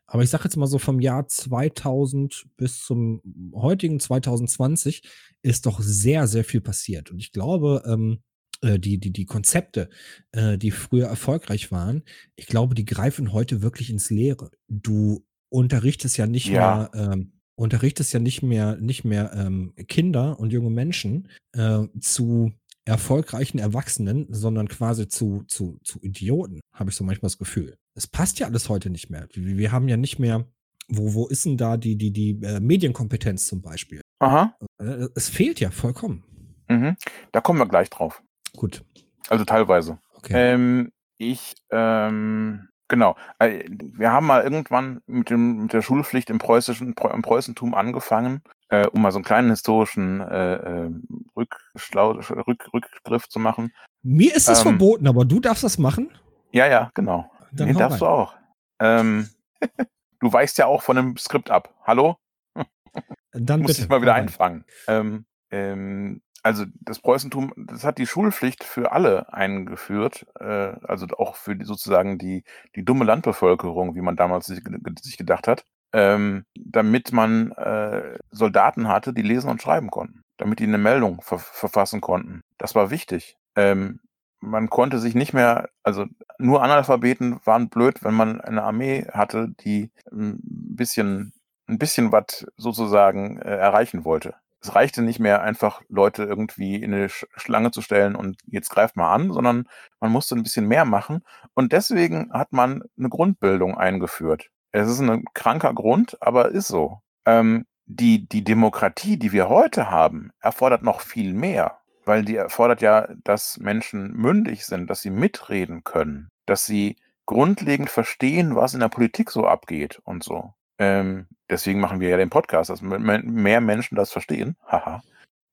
aber ich sage jetzt mal so vom Jahr 2000 bis zum heutigen 2020 ist doch sehr, sehr viel passiert. Und ich glaube, ähm, äh, die, die, die Konzepte, äh, die früher erfolgreich waren, ich glaube, die greifen heute wirklich ins Leere. Du unterrichtest ja nicht Ja. mehr, ähm, unterrichtest ja nicht mehr, nicht mehr ähm, Kinder und junge Menschen äh, zu erfolgreichen Erwachsenen, sondern quasi zu, zu, zu Idioten, habe ich so manchmal das Gefühl. Es passt ja alles heute nicht mehr. Wir, wir haben ja nicht mehr, wo, wo ist denn da die, die, die äh, Medienkompetenz zum Beispiel? Aha. Äh, es fehlt ja vollkommen. Mhm. Da kommen wir gleich drauf. Gut. Also teilweise. Okay. Ähm, ich, ähm, genau. Äh, Wir haben mal irgendwann mit, dem, mit der Schulpflicht im, Preußischen, Preu- im Preußentum angefangen, äh, um mal so einen kleinen historischen äh, äh, Rückschlau, Rück, Rückgriff zu machen. Mir ist es ähm, verboten, aber du darfst das machen? Ja, ja, genau. Dann nee, darfst du rein. auch. Ähm, du weichst ja auch von dem Skript ab. Hallo? Dann muss bitte. ich mal wieder einfangen. Ähm, ähm, also das Preußentum, das hat die Schulpflicht für alle eingeführt, äh, also auch für die, sozusagen die, die dumme Landbevölkerung, wie man damals sich, sich gedacht hat, ähm, damit man äh, Soldaten hatte, die lesen und schreiben konnten, damit die eine Meldung ver verfassen konnten. Das war wichtig. Ähm, man konnte sich nicht mehr, also nur Analphabeten waren blöd, wenn man eine Armee hatte, die ein bisschen, ein bisschen was sozusagen äh, erreichen wollte. Es reichte nicht mehr einfach Leute irgendwie in eine Sch Schlange zu stellen und jetzt greift mal an, sondern man musste ein bisschen mehr machen. Und deswegen hat man eine Grundbildung eingeführt. Es ist ein kranker Grund, aber ist so. Ähm, die, die Demokratie, die wir heute haben, erfordert noch viel mehr weil die erfordert ja, dass Menschen mündig sind, dass sie mitreden können, dass sie grundlegend verstehen, was in der Politik so abgeht und so. Ähm, deswegen machen wir ja den Podcast, dass mehr Menschen das verstehen. Haha.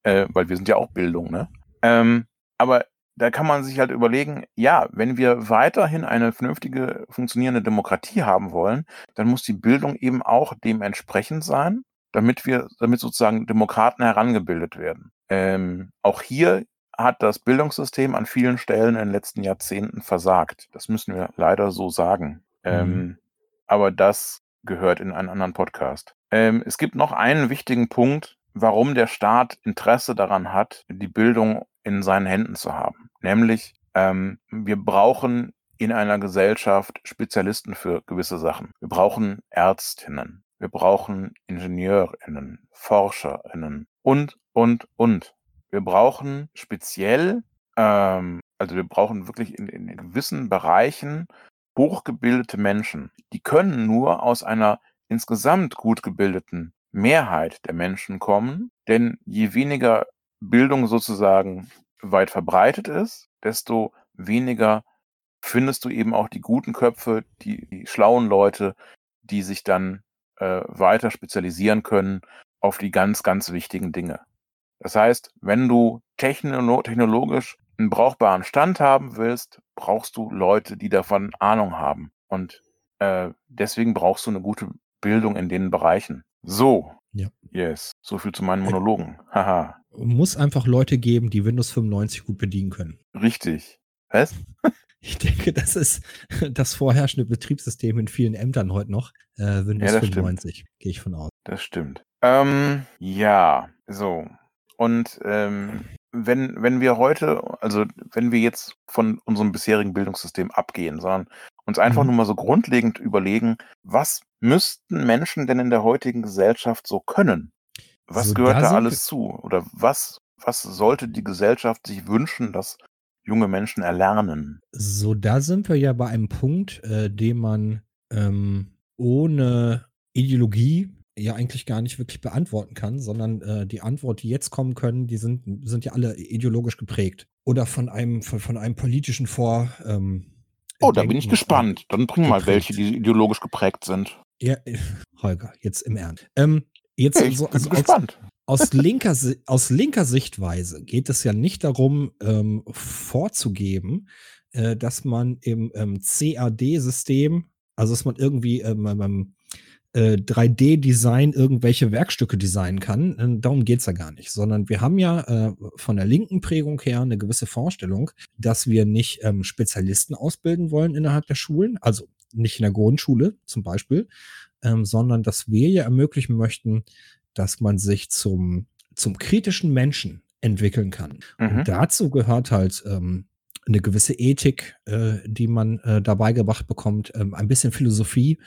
Äh, weil wir sind ja auch Bildung, ne? Ähm, aber da kann man sich halt überlegen, ja, wenn wir weiterhin eine vernünftige, funktionierende Demokratie haben wollen, dann muss die Bildung eben auch dementsprechend sein, damit wir, damit sozusagen Demokraten herangebildet werden. Ähm, auch hier hat das Bildungssystem an vielen Stellen in den letzten Jahrzehnten versagt. Das müssen wir leider so sagen. Mhm. Ähm, aber das gehört in einen anderen Podcast. Ähm, es gibt noch einen wichtigen Punkt, warum der Staat Interesse daran hat, die Bildung in seinen Händen zu haben. Nämlich, ähm, wir brauchen in einer Gesellschaft Spezialisten für gewisse Sachen. Wir brauchen Ärztinnen, wir brauchen Ingenieurinnen, Forscherinnen und, und, und. Wir brauchen speziell, ähm, also wir brauchen wirklich in, in gewissen Bereichen hochgebildete Menschen. Die können nur aus einer insgesamt gut gebildeten Mehrheit der Menschen kommen, denn je weniger Bildung sozusagen weit verbreitet ist, desto weniger findest du eben auch die guten Köpfe, die, die schlauen Leute, die sich dann äh, weiter spezialisieren können auf die ganz, ganz wichtigen Dinge. Das heißt, wenn du technolo technologisch einen brauchbaren Stand haben willst, brauchst du Leute, die davon Ahnung haben. Und äh, deswegen brauchst du eine gute Bildung in den Bereichen. So. Ja. Yes. So viel zu meinen Monologen. Haha. Muss einfach Leute geben, die Windows 95 gut bedienen können. Richtig. Was? Ich denke, das ist das vorherrschende Betriebssystem in vielen Ämtern heute noch. Äh, Windows ja, 95, gehe ich von aus. Das stimmt. Ähm, ja, so. Und ähm, wenn, wenn wir heute, also wenn wir jetzt von unserem bisherigen Bildungssystem abgehen, sondern uns einfach mhm. nur mal so grundlegend überlegen, was müssten Menschen denn in der heutigen Gesellschaft so können? Was so, gehört da, da alles zu? Oder was, was sollte die Gesellschaft sich wünschen, dass junge Menschen erlernen? So, da sind wir ja bei einem Punkt, äh, den man ähm, ohne Ideologie ja eigentlich gar nicht wirklich beantworten kann, sondern äh, die Antwort, die jetzt kommen können, die sind, sind ja alle ideologisch geprägt. Oder von einem, von, von einem politischen Vor. Ähm, oh, da bin ich gespannt. Dann bring geprägt. mal welche, die ideologisch geprägt sind. Ja, Holger, jetzt im Ernst. Ähm, jetzt ja, ich so, also bin gespannt. Aus, aus, linker, aus linker Sichtweise geht es ja nicht darum, ähm, vorzugeben, äh, dass man im ähm, CAD-System, also dass man irgendwie ähm, ähm, 3D-Design äh, irgendwelche Werkstücke designen kann. Äh, darum geht's ja gar nicht, sondern wir haben ja äh, von der linken Prägung her eine gewisse Vorstellung, dass wir nicht ähm, Spezialisten ausbilden wollen innerhalb der Schulen, also nicht in der Grundschule zum Beispiel, ähm, sondern dass wir ja ermöglichen möchten, dass man sich zum, zum kritischen Menschen entwickeln kann. Mhm. Und dazu gehört halt ähm, eine gewisse Ethik, äh, die man äh, dabei gebracht bekommt, ähm, ein bisschen Philosophie,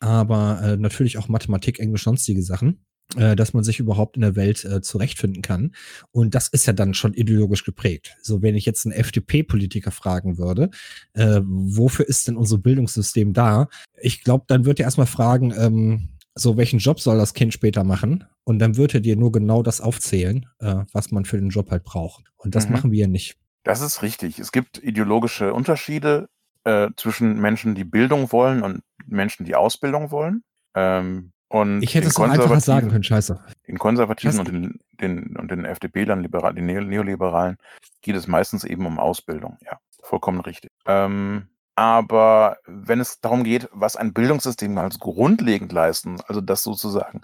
aber äh, natürlich auch Mathematik, Englisch, sonstige Sachen, äh, dass man sich überhaupt in der Welt äh, zurechtfinden kann. Und das ist ja dann schon ideologisch geprägt. So, wenn ich jetzt einen FDP-Politiker fragen würde, äh, wofür ist denn unser Bildungssystem da? Ich glaube, dann wird er erstmal fragen, ähm, so, welchen Job soll das Kind später machen? Und dann wird er dir nur genau das aufzählen, äh, was man für den Job halt braucht. Und das mhm. machen wir ja nicht. Das ist richtig. Es gibt ideologische Unterschiede äh, zwischen Menschen, die Bildung wollen und Menschen, die Ausbildung wollen. Ähm, und ich hätte es einfacher sagen können, scheiße. Den Konservativen und den, den, und den FDP-Lern, Liberal, den Neoliberalen, geht es meistens eben um Ausbildung. Ja, vollkommen richtig. Ähm, aber wenn es darum geht, was ein Bildungssystem als grundlegend leisten, also das sozusagen,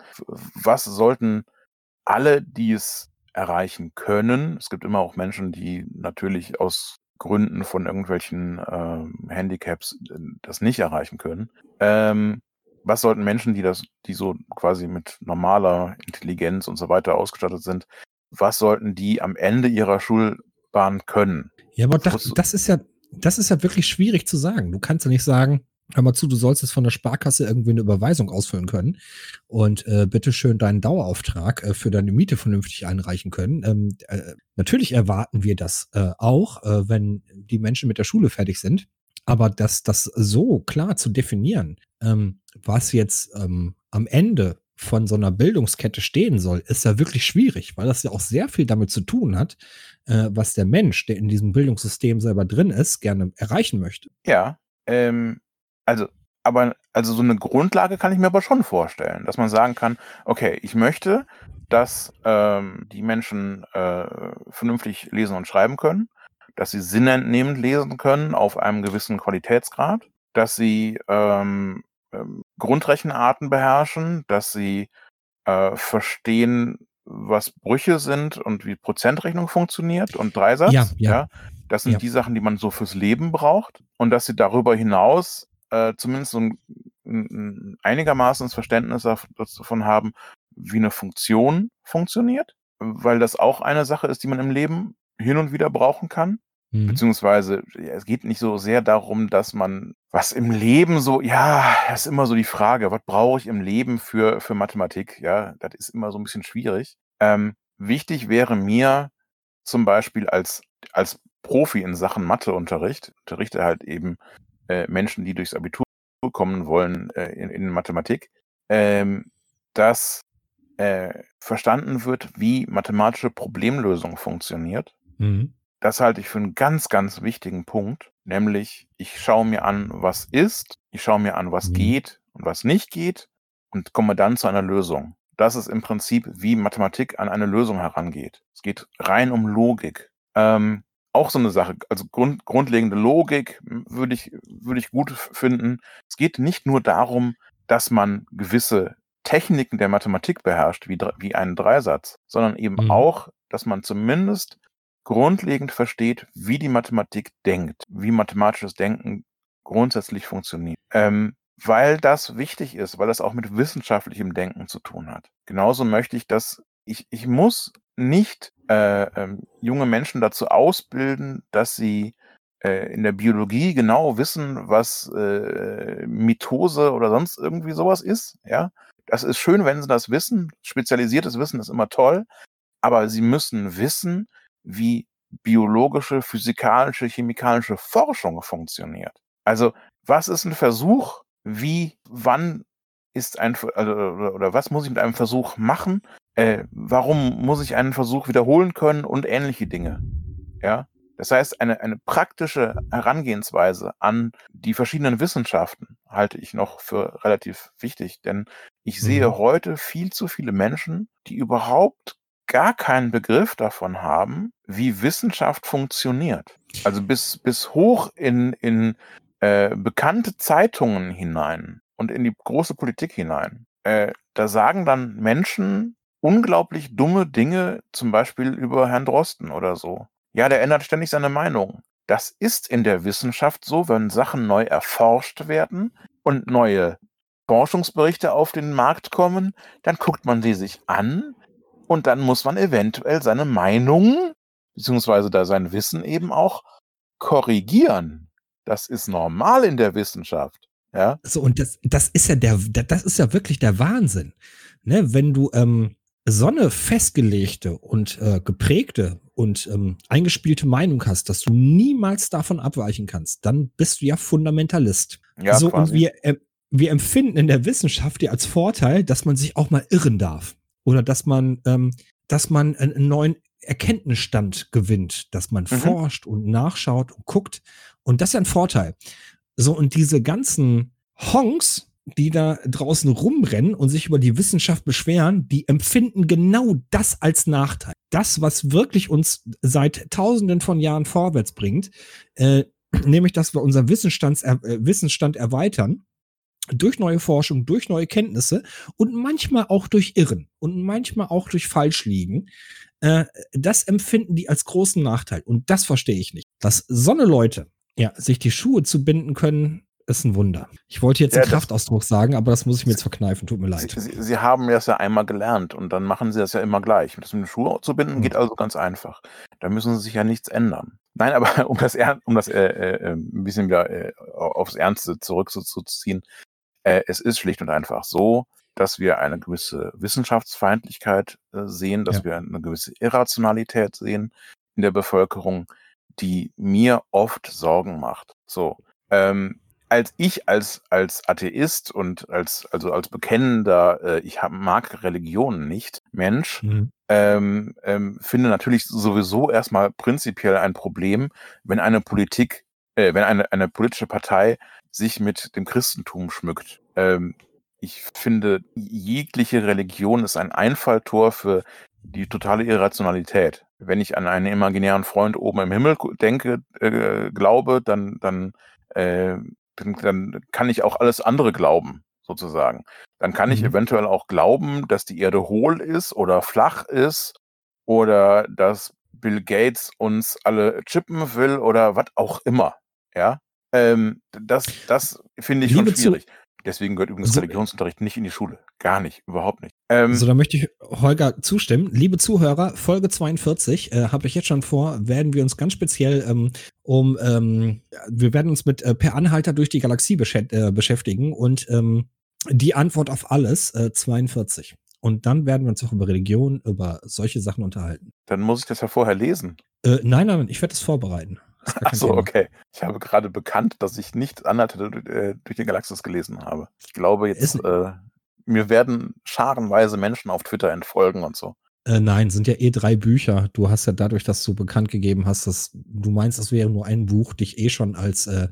was sollten alle, die es erreichen können, es gibt immer auch Menschen, die natürlich aus Gründen von irgendwelchen äh, Handicaps das nicht erreichen können. Ähm, was sollten Menschen, die das, die so quasi mit normaler Intelligenz und so weiter ausgestattet sind, was sollten die am Ende ihrer Schulbahn können? Ja, aber das, das ist ja, das ist ja wirklich schwierig zu sagen. Du kannst ja nicht sagen, hör mal zu, du sollst jetzt von der Sparkasse irgendwie eine Überweisung ausfüllen können und äh, bitteschön deinen Dauerauftrag äh, für deine Miete vernünftig einreichen können. Ähm, äh, natürlich erwarten wir das äh, auch, äh, wenn die Menschen mit der Schule fertig sind. Aber das, das so klar zu definieren, ähm, was jetzt ähm, am Ende von so einer Bildungskette stehen soll, ist ja wirklich schwierig, weil das ja auch sehr viel damit zu tun hat, äh, was der Mensch, der in diesem Bildungssystem selber drin ist, gerne erreichen möchte. Ja, ähm, also, aber, also so eine Grundlage kann ich mir aber schon vorstellen, dass man sagen kann, okay, ich möchte, dass ähm, die Menschen äh, vernünftig lesen und schreiben können, dass sie sinnentnehmend lesen können auf einem gewissen Qualitätsgrad, dass sie ähm, ähm, Grundrechenarten beherrschen, dass sie äh, verstehen, was Brüche sind und wie Prozentrechnung funktioniert und Dreisatz. Ja, ja. Das sind Ja. die Sachen, die man so fürs Leben braucht. Und dass sie darüber hinaus äh, zumindest so ein, ein, ein einigermaßen Verständnis dav- davon haben, wie eine Funktion funktioniert. Weil das auch eine Sache ist, die man im Leben hin und wieder brauchen kann. Mhm. Beziehungsweise, ja, es geht nicht so sehr darum, dass man was im Leben so, ja, das ist immer so die Frage, was brauche ich im Leben für, für Mathematik? Ja, das ist immer so ein bisschen schwierig. Ähm, wichtig wäre mir zum Beispiel als, als Profi in Sachen Matheunterricht, unterrichte halt eben äh, Menschen, die durchs Abitur kommen wollen äh, in, in Mathematik, ähm, dass äh, verstanden wird, wie mathematische Problemlösung funktioniert Mhm. das halte ich für einen ganz, ganz wichtigen Punkt, nämlich ich schaue mir an, was ist, ich schaue mir an, was Mhm. geht und was nicht geht und komme dann zu einer Lösung. Das ist im Prinzip, wie Mathematik an eine Lösung herangeht. Es geht rein um Logik. Ähm, auch so eine Sache, also grund, grundlegende Logik würde ich, würde ich gut finden. Es geht nicht nur darum, dass man gewisse Techniken der Mathematik beherrscht, wie, wie einen Dreisatz, sondern eben Mhm. auch, dass man zumindest grundlegend versteht, wie die Mathematik denkt, wie mathematisches Denken grundsätzlich funktioniert. Ähm, weil das wichtig ist, weil das auch mit wissenschaftlichem Denken zu tun hat. Genauso möchte ich, dass ich, ich muss nicht äh, ähm, junge Menschen dazu ausbilden, dass sie äh, in der Biologie genau wissen, was äh, Mitose oder sonst irgendwie sowas ist. Ja, das ist schön, wenn sie das wissen. Spezialisiertes Wissen ist immer toll, aber sie müssen wissen, wie biologische, physikalische, chemikalische Forschung funktioniert. Also, was ist ein Versuch? Wie, wann ist ein, also, oder, oder was muss ich mit einem Versuch machen? Äh, warum muss ich einen Versuch wiederholen können und ähnliche Dinge? Ja. Das heißt, eine, eine praktische Herangehensweise an die verschiedenen Wissenschaften halte ich noch für relativ wichtig, denn ich sehe Mhm. heute viel zu viele Menschen, die überhaupt gar keinen Begriff davon haben, wie Wissenschaft funktioniert. Also bis, bis hoch in, in äh, bekannte Zeitungen hinein und in die große Politik hinein. Äh, da sagen dann Menschen unglaublich dumme Dinge, zum Beispiel über Herrn Drosten oder so. Ja, der ändert ständig seine Meinung. Das ist in der Wissenschaft so, wenn Sachen neu erforscht werden und neue Forschungsberichte auf den Markt kommen, dann guckt man sie sich an und dann muss man eventuell seine Meinung beziehungsweise da sein Wissen eben auch korrigieren. Das ist normal in der Wissenschaft. Ja, So, und das, das ist ja der, da- das ist ja wirklich der Wahnsinn. Ne, wenn du ähm, so eine festgelegte und äh, geprägte und ähm, eingespielte Meinung hast, dass du niemals davon abweichen kannst, dann bist du ja Fundamentalist. ja so, quasi. und wir, äh, wir empfinden in der Wissenschaft ja als Vorteil, dass man sich auch mal irren darf. Oder dass man, ähm, dass man einen, einen neuen Erkenntnisstand gewinnt, dass man Mhm. forscht und nachschaut und guckt. Und das ist ja ein Vorteil. So, und diese ganzen Honks, die da draußen rumrennen und sich über die Wissenschaft beschweren, die empfinden genau das als Nachteil. Das, was wirklich uns seit tausenden von Jahren vorwärts bringt, äh, nämlich, dass wir unseren Wissensstand, äh, Wissensstand erweitern, durch neue Forschung, durch neue Kenntnisse und manchmal auch durch Irren und manchmal auch durch Falschliegen. Äh, das empfinden die als großen Nachteil und das verstehe ich nicht. Dass so eine Leute ja, sich die Schuhe zu binden können, ist ein Wunder. Ich wollte jetzt Ja, einen Kraftausdruck sagen, aber das muss ich mir jetzt verkneifen. Tut mir leid. Sie, Sie, haben das ja einmal gelernt und dann machen Sie das ja immer gleich. Das mit den Schuhen zu binden Mhm. geht also ganz einfach. Da müssen Sie sich ja nichts ändern. Nein, aber um das, um das äh, äh, ein bisschen wieder äh, aufs Ernste zurückzuziehen, äh, es ist schlicht und einfach so, dass wir eine gewisse Wissenschaftsfeindlichkeit äh, sehen, dass Ja. wir eine gewisse Irrationalität sehen in der Bevölkerung, die mir oft Sorgen macht. So, ähm, als ich als, als Atheist und als, also als bekennender, äh, ich hab, mag Religionen nicht, Mensch, Mhm. ähm, ähm, finde natürlich sowieso erstmal prinzipiell ein Problem, wenn eine Politik, äh, wenn eine, eine politische Partei sich mit dem Christentum schmückt. Ähm, ich finde, jegliche Religion ist ein Einfalltor für die totale Irrationalität. Wenn ich an einen imaginären Freund oben im Himmel denke, äh, glaube, dann, dann, äh, dann, kann ich auch alles andere glauben, sozusagen. Dann kann ich Mhm. eventuell auch glauben, dass die Erde hohl ist oder flach ist oder dass Bill Gates uns alle chippen will oder was auch immer. Ja, ähm, das, das finde ich Liebe schon zu- schwierig. Deswegen gehört übrigens So- Religionsunterricht nicht in die Schule. Gar nicht, überhaupt nicht. Ähm, So, da möchte ich Holger zustimmen. Liebe Zuhörer, Folge 42 äh, habe ich jetzt schon vor, werden wir uns ganz speziell ähm, um, ähm, wir werden uns mit äh, Per Anhalter durch die Galaxie beschä äh, beschäftigen und ähm, die Antwort auf alles, äh, 42. Und dann werden wir uns auch über Religion, über solche Sachen unterhalten. dann muss ich das ja vorher lesen. Äh, nein, nein, ich werde es vorbereiten. Das ist gar Ach kein so, Thema. okay. Ich habe gerade bekannt, dass ich nicht Anhalter äh, durch die Galaxis gelesen habe. Ich glaube jetzt, äh, mir werden scharenweise Menschen auf Twitter entfolgen und so. Äh, nein, sind ja eh drei Bücher. Du hast ja dadurch, dass du bekannt gegeben hast, dass du meinst, es wäre nur ein Buch, dich eh schon als äh,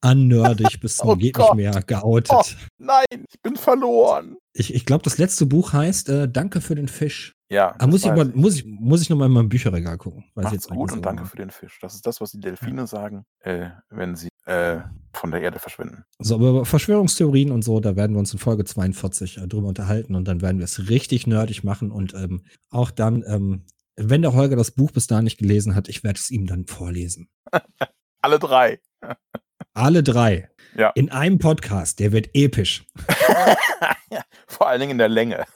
annördig bis zum Oh geht Gott. nicht mehr geoutet. Oh. Nein, ich bin verloren. Ich, ich glaube, das letzte Buch heißt äh, Danke für den Fisch. Ja, Ah, muss, ich aber, muss ich muss ich noch mal in meinem Bücherregal gucken. Weiß jetzt gut und danke für den Fisch. Das ist das, was die Delfine sagen, äh, wenn sie äh, von der Erde verschwinden. So, aber über Verschwörungstheorien und so, da werden wir uns in Folge 42 äh, drüber unterhalten und dann werden wir es richtig nerdig machen und ähm, auch dann, ähm, wenn der Holger das Buch bis dahin nicht gelesen hat, ich werde es ihm dann vorlesen. Alle drei. Alle drei. Ja. In einem Podcast, der wird episch. Vor allen Dingen in der Länge.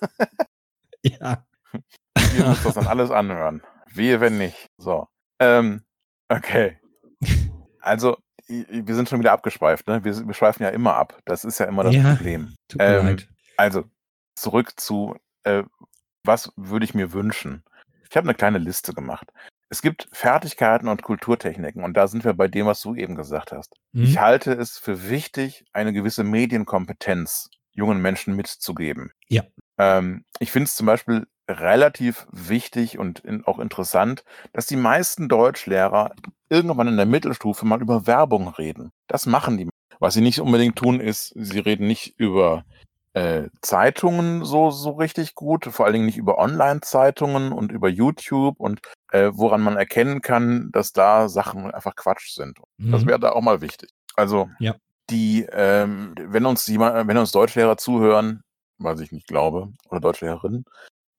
Ja. Ihr müsst das dann alles anhören. Wehe, wenn nicht. So. Ähm, okay. Also, wir sind schon wieder abgeschweift, ne? Wir, wir schweifen ja immer ab. Das ist ja immer das Ja. Problem. Ähm. Also, zurück zu, äh, was würde ich mir wünschen? Ich habe eine kleine Liste gemacht. Es gibt Fertigkeiten und Kulturtechniken und da sind wir bei dem, was du eben gesagt hast. Mhm. Ich halte es für wichtig, eine gewisse Medienkompetenz jungen Menschen mitzugeben. Ja. Ähm, ich finde es zum Beispiel relativ wichtig und in, auch interessant, dass die meisten Deutschlehrer irgendwann in der Mittelstufe mal über Werbung reden. Das machen die. Was sie nicht unbedingt tun, ist, sie reden nicht über äh, Zeitungen so, so richtig gut, vor allen Dingen nicht über Online-Zeitungen und über YouTube und äh, woran man erkennen kann, dass da Sachen einfach Quatsch sind. Das Mhm. wäre da auch mal wichtig. Also Ja. die, ähm, wenn uns jemand, wenn uns Deutschlehrer zuhören, was ich nicht glaube, oder Deutschlehrerinnen,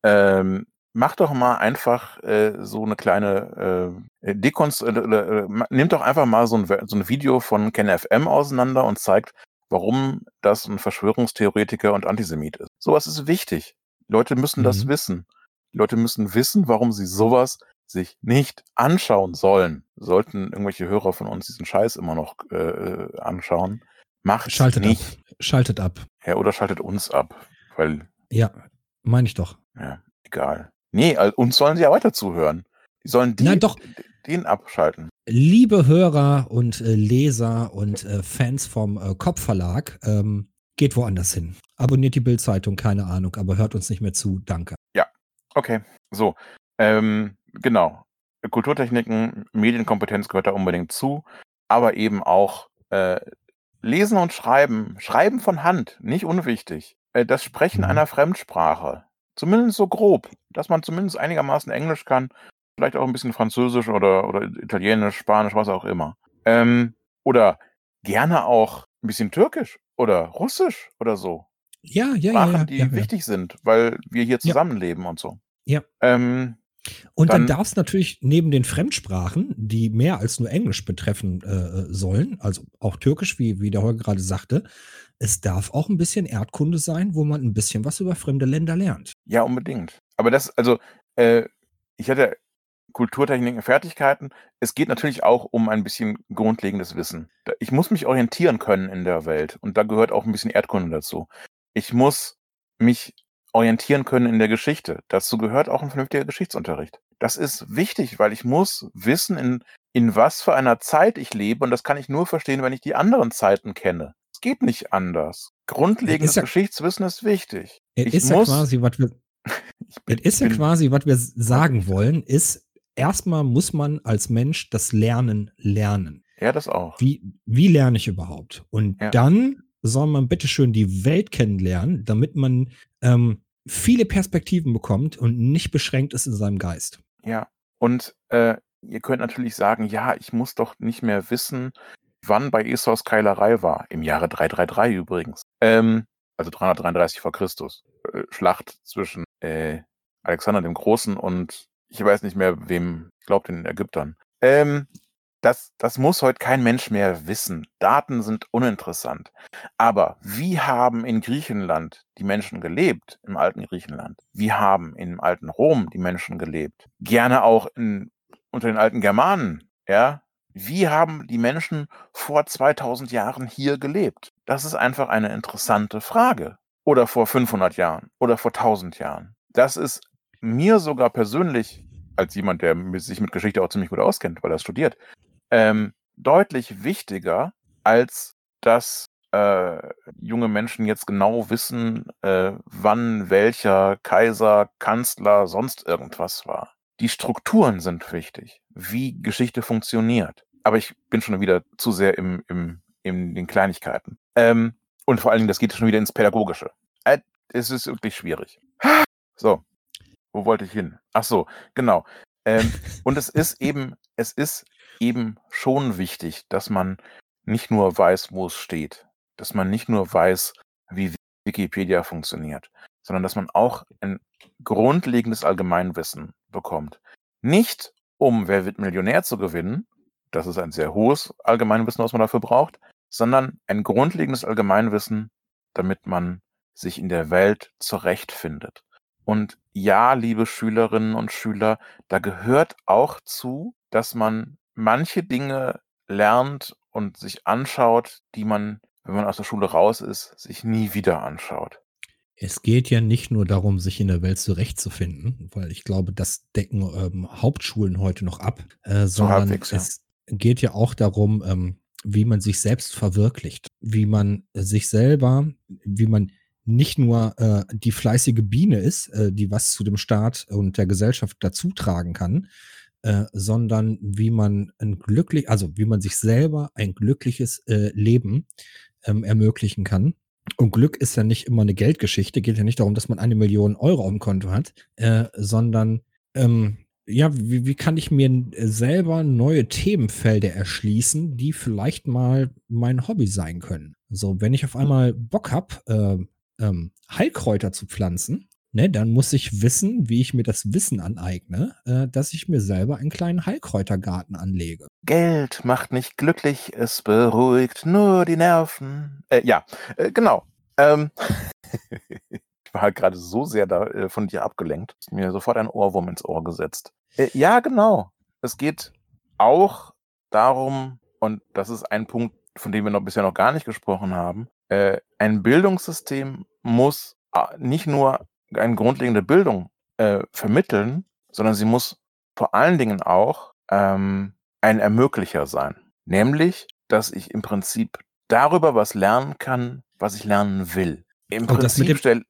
ähm, mach doch mal einfach äh, so eine kleine äh, Dekonst äh, äh, nimmt doch einfach mal so ein, so ein Video von KenFM auseinander und zeigt, warum das ein Verschwörungstheoretiker und Antisemit ist. Sowas ist wichtig. Leute müssen das Mhm. wissen. Die Leute müssen wissen, warum sie sowas sich nicht anschauen sollen. Sollten irgendwelche Hörer von uns diesen Scheiß immer noch äh, anschauen, macht Schaltet nicht. ab. Schaltet ab. Ja, oder schaltet uns ab, weil, Ja, meine ich doch. Ja, egal. Nee, uns sollen sie ja weiter zuhören. Die sollen die, Nein, doch. den abschalten. Liebe Hörer und äh, Leser und äh, Fans vom äh, Kopfverlag, ähm, geht woanders hin. Abonniert die Bildzeitung, keine Ahnung, aber hört uns nicht mehr zu. Danke. Okay, so. Ähm, genau. Kulturtechniken, Medienkompetenz gehört da unbedingt zu, aber eben auch äh, Lesen und Schreiben. Schreiben von Hand, nicht unwichtig. Äh, das Sprechen Mhm. einer Fremdsprache. Zumindest so grob, dass man zumindest einigermaßen Englisch kann, vielleicht auch ein bisschen Französisch oder, oder Italienisch, Spanisch, was auch immer. Ähm, oder gerne auch ein bisschen Türkisch oder Russisch oder so. Ja, ja, ja. Sprachen, ja, die ja, ja. wichtig sind, weil wir hier Ja. zusammenleben und so. Ja. Ähm, Und dann, Dann- darf es natürlich neben den Fremdsprachen, die mehr als nur Englisch betreffen äh, sollen, also auch Türkisch, wie, wie der Holger gerade sagte, es darf auch ein bisschen Erdkunde sein, wo man ein bisschen was über fremde Länder lernt. Ja, unbedingt. Aber das, also, äh, ich hatte Kulturtechniken, Fertigkeiten. Es geht natürlich auch um ein bisschen grundlegendes Wissen. Ich muss mich orientieren können in der Welt und da gehört auch ein bisschen Erdkunde dazu. Ich muss mich orientieren können in der Geschichte. Dazu gehört auch ein vernünftiger Geschichtsunterricht. Das ist wichtig, weil ich muss wissen, in, in was für einer Zeit ich lebe und das kann ich nur verstehen, wenn ich die anderen Zeiten kenne. Es geht nicht anders. Grundlegendes ja- Geschichtswissen ist wichtig. Es ist ja quasi, was wir, es ist ja quasi, was wir sagen wollen, ist, erstmal muss man als Mensch das Lernen lernen. ja, das auch. Wie, wie lerne ich überhaupt? Und Ja. dann soll man bitteschön die Welt kennenlernen, damit man ähm, viele Perspektiven bekommt und nicht beschränkt ist in seinem Geist. Ja, und äh, ihr könnt natürlich sagen, ja, ich muss doch nicht mehr wissen, wann bei Esau's Keilerei war. Im Jahre 333 übrigens. Ähm, also 333 vor Christus. Äh, Schlacht zwischen äh, Alexander dem Großen und ich weiß nicht mehr wem, ich glaube den Ägyptern. Ähm, das, das muss heute kein Mensch mehr wissen. Daten sind uninteressant. Aber wie haben in Griechenland die Menschen gelebt, im alten Griechenland? Wie haben im alten Rom die Menschen gelebt? Gerne auch in, unter den alten Germanen, ja? Wie haben die Menschen vor 2000 Jahren hier gelebt? Das ist einfach eine interessante Frage. Oder vor 500 Jahren oder vor 1000 Jahren. Das ist mir sogar persönlich, als jemand, der sich mit Geschichte auch ziemlich gut auskennt, weil er studiert, ähm, deutlich wichtiger, als dass äh, junge Menschen jetzt genau wissen, äh, wann welcher Kaiser, Kanzler, sonst irgendwas war. Die Strukturen sind wichtig, wie Geschichte funktioniert. Aber ich bin schon wieder zu sehr im, im, in den Kleinigkeiten. Ähm, und vor allen Dingen, das geht schon wieder ins Pädagogische. Äh, es ist wirklich schwierig. So, wo wollte ich hin? Ach so, genau. Ähm, und es ist eben, es ist eben schon wichtig, dass man nicht nur weiß, wo es steht, dass man nicht nur weiß, wie Wikipedia funktioniert, sondern dass man auch ein grundlegendes Allgemeinwissen bekommt. Nicht um Wer wird Millionär zu gewinnen, das ist ein sehr hohes Allgemeinwissen, was man dafür braucht, sondern ein grundlegendes Allgemeinwissen, damit man sich in der Welt zurechtfindet. Und ja, liebe Schülerinnen und Schüler, da gehört auch zu, dass man manche Dinge lernt und sich anschaut, die man, wenn man aus der Schule raus ist, sich nie wieder anschaut. Es geht ja nicht nur darum, sich in der Welt zurechtzufinden, weil ich glaube, das decken ähm, Hauptschulen heute noch ab, äh, sondern halbwegs, ja. es geht ja auch darum, ähm, wie man sich selbst verwirklicht, wie man sich selber, wie man nicht nur äh, die fleißige Biene ist, äh, die was zu dem Staat und der Gesellschaft dazu tragen kann, äh, sondern wie man ein glücklich, also wie man sich selber ein glückliches äh, Leben ähm, ermöglichen kann. Und Glück ist ja nicht immer eine Geldgeschichte, geht ja nicht darum, dass man eine Million Euro auf dem Konto hat, äh, sondern ähm, ja, wie, wie kann ich mir selber neue Themenfelder erschließen, die vielleicht mal mein Hobby sein können? So, wenn ich auf einmal Bock hab, äh, ähm, Heilkräuter zu pflanzen, ne, dann muss ich wissen, wie ich mir das Wissen aneigne, äh, dass ich mir selber einen kleinen Heilkräutergarten anlege. Geld macht nicht glücklich, es beruhigt nur die Nerven. Äh, ja, äh, genau. Ähm, ich war halt gerade so sehr da, äh, von dir abgelenkt, dass mir sofort ein Ohrwurm ins Ohr gesetzt. Äh, ja, genau. Es geht auch darum, und das ist ein Punkt, von dem wir noch bisher noch gar nicht gesprochen haben, äh, ein Bildungssystem muss nicht nur eine grundlegende Bildung äh, vermitteln, sondern sie muss vor allen Dingen auch ähm, ein Ermöglicher sein. Nämlich, dass ich im Prinzip darüber was lernen kann, was ich lernen will. Im Und das mit Prinzip stell,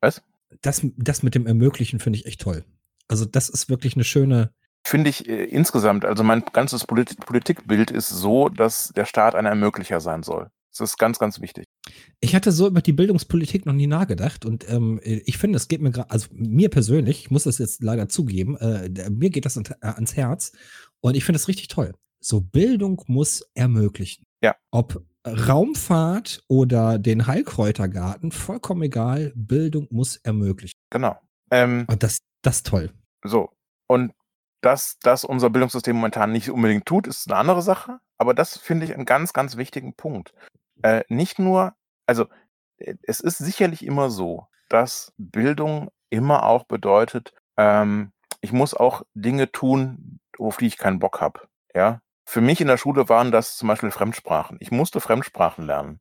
was? Das, das mit dem Ermöglichen finde ich echt toll. Also, das ist wirklich eine schöne, Finde ich äh, insgesamt, also mein ganzes Polit Politikbild ist so, dass der Staat ein Ermöglicher sein soll. Das ist ganz, ganz wichtig. Ich hatte so über die Bildungspolitik noch nie nachgedacht und ähm, ich finde, es geht mir gerade, also mir persönlich, ich muss das jetzt leider zugeben, äh, mir geht das an, äh, ans Herz und ich finde es richtig toll. So Bildung muss ermöglichen. Ja. Ob Raumfahrt oder den Heilkräutergarten, vollkommen egal, Bildung muss ermöglichen. Genau. Ähm, Und das, das ist toll. So. Und dass das unser Bildungssystem momentan nicht unbedingt tut, ist eine andere Sache. Aber das finde ich einen ganz, ganz wichtigen Punkt. Äh, nicht nur, also äh, es ist sicherlich immer so, dass Bildung immer auch bedeutet, ähm, ich muss auch Dinge tun, auf die ich keinen Bock habe. Ja. Für mich in der Schule waren das zum Beispiel Fremdsprachen. Ich musste Fremdsprachen lernen.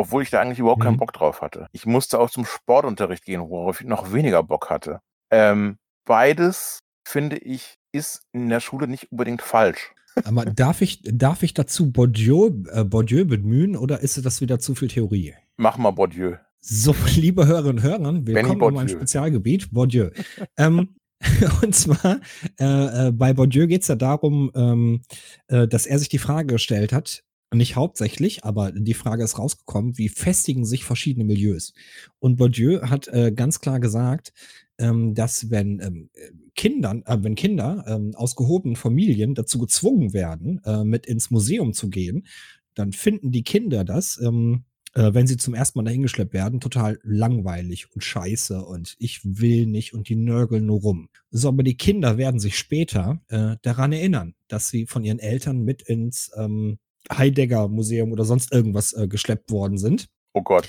obwohl ich da eigentlich überhaupt keinen Mhm. Bock drauf hatte. Ich musste auch zum Sportunterricht gehen, worauf ich noch weniger Bock hatte. Ähm, beides, finde ich, ist in der Schule nicht unbedingt falsch. Aber darf ich, darf ich dazu Bourdieu, äh, Bourdieu bemühen oder ist das wieder zu viel Theorie? Mach mal Bourdieu. So, liebe Hörerinnen und Hörer, willkommen in meinem. Spezialgebiet, Bourdieu. ähm, und zwar, äh, äh, bei Bourdieu geht es ja darum, ähm, äh, dass er sich die Frage gestellt hat, nicht hauptsächlich, aber die Frage ist rausgekommen, wie festigen sich verschiedene Milieus? Und Bourdieu hat äh, ganz klar gesagt, ähm, dass wenn ähm, Kindern, äh, wenn Kinder ähm, aus gehobenen Familien dazu gezwungen werden, äh, mit ins Museum zu gehen, dann finden die Kinder das, ähm, äh, wenn sie zum ersten Mal dahin geschleppt werden, total langweilig und scheiße und ich will nicht und die nörgeln nur rum. So, aber die Kinder werden sich später äh, daran erinnern, dass sie von ihren Eltern mit ins ähm, Heidegger Museum oder sonst irgendwas äh, geschleppt worden sind. Oh Gott.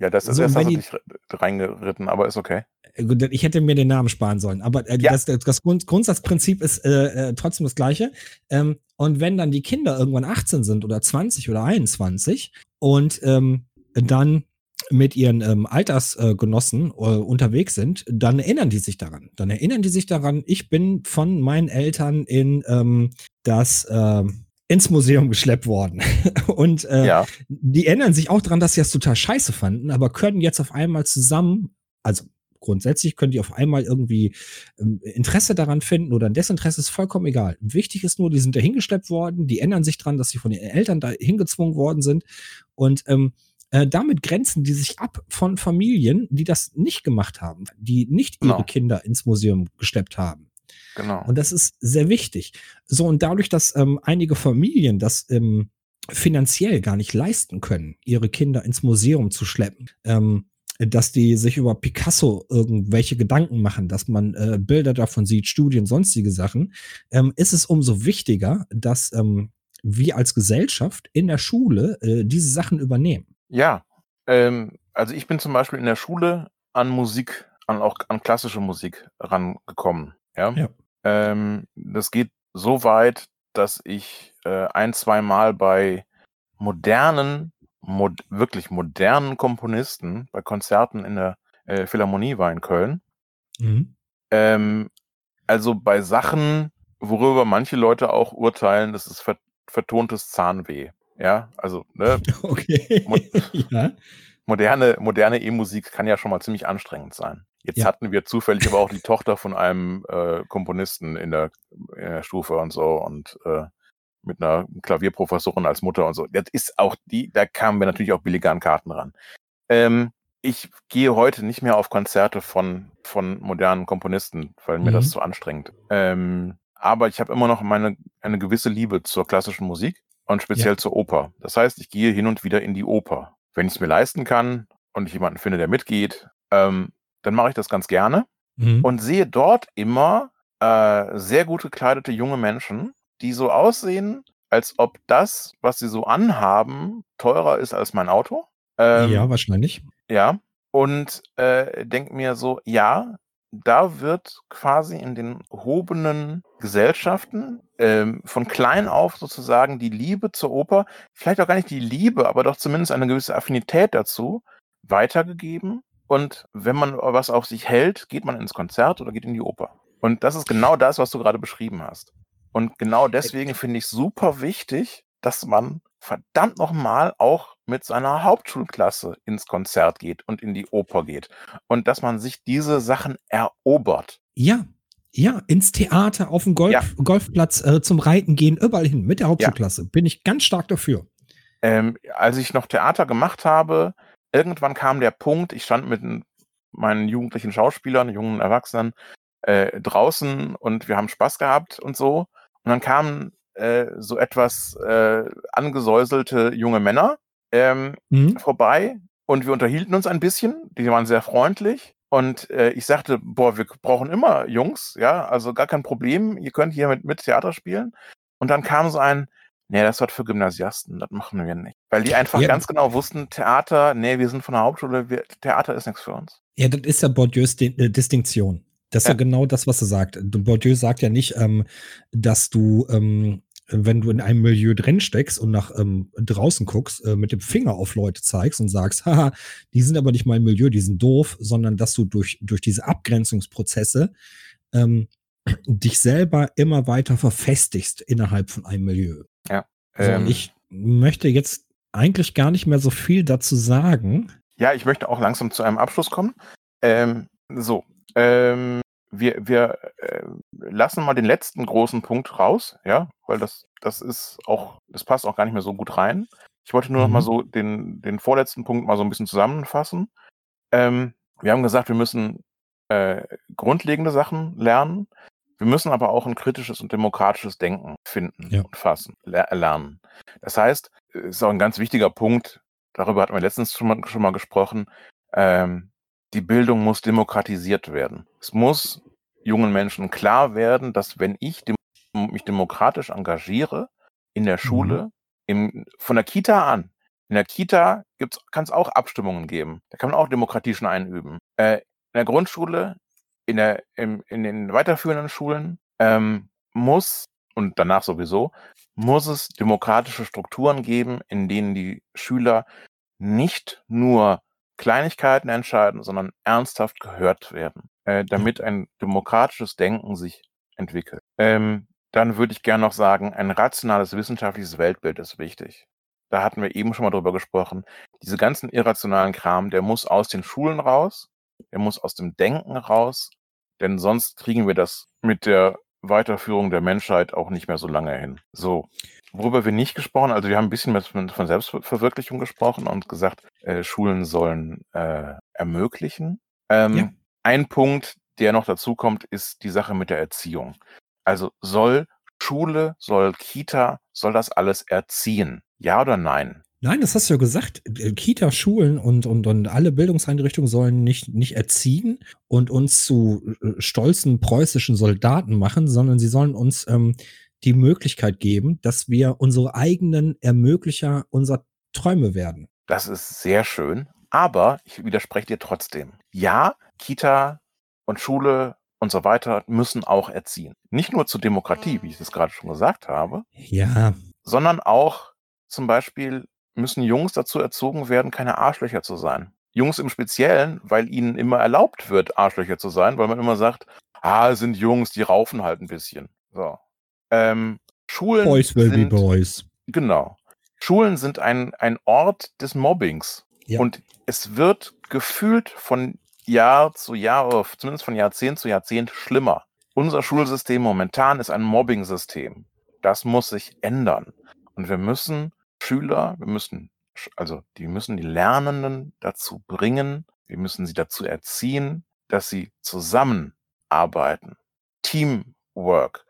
Ja, das ist So, wenn hast du dich re- reingeritten, aber ist okay. Äh, gut, Ich hätte mir den Namen sparen sollen, aber äh, Ja. das, das Grund, Grundsatzprinzip ist äh, äh, trotzdem das gleiche. Ähm, und wenn dann die Kinder irgendwann 18 sind oder 20 oder 21 und ähm, dann mit ihren ähm, Altersgenossen äh, unterwegs sind, dann erinnern die sich daran. Dann erinnern die sich daran, ich bin von meinen Eltern in ähm, das ähm, ins Museum geschleppt worden. und äh, Ja, die erinnern sich auch daran, dass sie das total scheiße fanden, aber können jetzt auf einmal zusammen, also grundsätzlich können die auf einmal irgendwie ähm, Interesse daran finden oder ein Desinteresse ist vollkommen egal. Wichtig ist nur, die sind da hingeschleppt worden, die erinnern sich dran, dass sie von ihren Eltern da hingezwungen worden sind und ähm, äh, damit grenzen die sich ab von Familien, die das nicht gemacht haben, die nicht ihre Genau. Kinder ins Museum gesteppt haben. Genau. Und das ist sehr wichtig. So, und dadurch, dass ähm, einige Familien das ähm, finanziell gar nicht leisten können, ihre Kinder ins Museum zu schleppen, ähm, dass die sich über Picasso irgendwelche Gedanken machen, dass man äh, Bilder davon sieht, Studien, sonstige Sachen, ähm, ist es umso wichtiger, dass ähm, wir als Gesellschaft in der Schule äh, diese Sachen übernehmen. Ja, ähm, also ich bin zum Beispiel in der Schule an Musik, an auch an klassische Musik rangekommen. Ja. Ja. Ähm, das geht so weit, dass ich äh, ein, zwei Mal bei modernen, mod wirklich modernen Komponisten bei Konzerten in der äh, Philharmonie war in Köln. Mhm. Ähm, also bei Sachen, worüber manche Leute auch urteilen, das ist ver vertontes Zahnweh. Ja, also ne, Okay. Mo- ja. Moderne, moderne E-Musik kann ja schon mal ziemlich anstrengend sein. Jetzt Ja. hatten wir zufällig aber auch die Tochter von einem äh, Komponisten in der, in der Stufe und so und äh, mit einer Klavierprofessorin als Mutter und so. Das ist auch die, da kamen wir natürlich auch billiger an Karten ran. Ähm, ich gehe heute nicht mehr auf Konzerte von, von modernen Komponisten, weil mir Mhm. das zu anstrengend. Ähm, aber ich habe immer noch meine, eine gewisse Liebe zur klassischen Musik und speziell zur Oper. Das heißt, ich gehe hin und wieder in die Oper. Wenn ich es mir leisten kann und ich jemanden finde, der mitgeht, ähm, dann mache ich das ganz gerne Mhm. und sehe dort immer äh, sehr gut gekleidete junge Menschen, die so aussehen, als ob das, was sie so anhaben, teurer ist als mein Auto. Ähm, ja, wahrscheinlich. ja. Und äh, denk mir so, ja, da wird quasi in den hobenen Gesellschaften ähm, von klein auf sozusagen die Liebe zur Oper, vielleicht auch gar nicht die Liebe, aber doch zumindest eine gewisse Affinität dazu weitergegeben. Und wenn man was auf sich hält, geht man ins Konzert oder geht in die Oper. Und das ist genau das, was du gerade beschrieben hast. Und genau deswegen finde ich super wichtig, dass man verdammt nochmal auch mit seiner Hauptschulklasse ins Konzert geht und in die Oper geht. Und dass man sich diese Sachen erobert. Ja, ja, ins Theater, auf den Golf, Ja. Golfplatz, äh, zum Reiten gehen, überall hin, mit der Hauptschulklasse. Bin ich ganz stark dafür. Ähm, als ich noch Theater gemacht habe, irgendwann kam der Punkt, ich stand mit meinen jugendlichen Schauspielern, jungen Erwachsenen äh, draußen und wir haben Spaß gehabt und so. Und dann kamen äh, so etwas äh, angesäuselte junge Männer ähm, Mhm. vorbei und wir unterhielten uns ein bisschen. Die waren sehr freundlich. Und äh, ich sagte, boah, wir brauchen immer Jungs, ja, also gar kein Problem, ihr könnt hier mit, mit Theater spielen. Und dann kam so ein, nee, das wird für Gymnasiasten, das machen wir nicht. Weil die einfach Ja. ganz genau wussten, Theater, nee, wir sind von der Hauptschule, wir, Theater ist nichts für uns. Ja, das ist ja Bourdieus Di äh, Distinktion. Das ist ja. Ja. genau das, was er sagt. Bourdieu sagt ja nicht, ähm, dass du ähm, wenn du in einem Milieu drin steckst und nach ähm, draußen guckst, äh, mit dem Finger auf Leute zeigst und sagst, haha, die sind aber nicht mein Milieu, die sind doof, sondern dass du durch, durch diese Abgrenzungsprozesse ähm, dich selber immer weiter verfestigst innerhalb von einem Milieu. Ja. So, Ähm, und ich möchte jetzt eigentlich gar nicht mehr so viel dazu sagen. Ja, ich möchte auch langsam zu einem Abschluss kommen. Ähm, so, ähm, wir, wir äh, lassen mal den letzten großen Punkt raus, ja, weil das, das ist auch, das passt auch gar nicht mehr so gut rein. Ich wollte nur noch mal Mhm. so den, den vorletzten Punkt mal so ein bisschen zusammenfassen. Ähm, wir haben gesagt, wir müssen äh, grundlegende Sachen lernen. Wir müssen aber auch ein kritisches und demokratisches Denken finden Ja. und fassen, ler lernen. Das heißt, es ist auch ein ganz wichtiger Punkt, darüber hatten wir letztens schon mal, schon mal gesprochen, ähm, die Bildung muss demokratisiert werden. Es muss jungen Menschen klar werden, dass wenn ich dem, mich demokratisch engagiere in der Schule, im, von der Kita an, in der Kita kann es auch Abstimmungen geben. Da kann man auch Demokratie schon einüben. Äh, in der Grundschule, in, der, im, in den weiterführenden Schulen ähm, muss, und danach sowieso, muss es demokratische Strukturen geben, in denen die Schüler nicht nur Kleinigkeiten entscheiden, sondern ernsthaft gehört werden, äh, damit ein demokratisches Denken sich entwickelt. Ähm, dann würde ich gerne noch sagen, ein rationales wissenschaftliches Weltbild ist wichtig. Da hatten wir eben schon mal drüber gesprochen. Diese ganzen irrationalen Kram, der muss aus den Schulen raus, der muss aus dem Denken raus, denn sonst kriegen wir das mit der Weiterführung der Menschheit auch nicht mehr so lange hin. So, worüber wir nicht gesprochen, also wir haben ein bisschen von Selbstverwirklichung gesprochen und gesagt, äh, Schulen sollen äh, ermöglichen. Ähm, Ja. Ein Punkt, der noch dazu kommt, ist die Sache mit der Erziehung. Also soll Schule, soll Kita, soll das alles erziehen? Ja oder nein? Nein, das hast du ja gesagt. Kita, Schulen und, und, und alle Bildungseinrichtungen sollen nicht, nicht erziehen und uns zu äh, stolzen preußischen Soldaten machen, sondern sie sollen uns ähm, die Möglichkeit geben, dass wir unsere eigenen Ermöglicher unserer Träume werden. Das ist sehr schön, aber ich widerspreche dir trotzdem. Ja, Kita und Schule und so weiter müssen auch erziehen. Nicht nur zur Demokratie, wie ich es gerade schon gesagt habe, Ja, sondern auch zum Beispiel müssen Jungs dazu erzogen werden, keine Arschlöcher zu sein. Jungs im Speziellen, weil ihnen immer erlaubt wird, Arschlöcher zu sein, weil man immer sagt, ah, es sind Jungs, die raufen halt ein bisschen. So. Ähm, Schulen Boys will be sind, boys. genau. Schulen sind ein, ein Ort des Mobbings. Ja. Und es wird gefühlt von Jahr zu Jahr, oder zumindest von Jahrzehnt zu Jahrzehnt schlimmer. Unser Schulsystem momentan ist ein Mobbing-System. Das muss sich ändern. Und wir müssen Schüler, wir müssen, also die müssen die Lernenden dazu bringen, wir müssen sie dazu erziehen, dass sie zusammenarbeiten. Teamwork,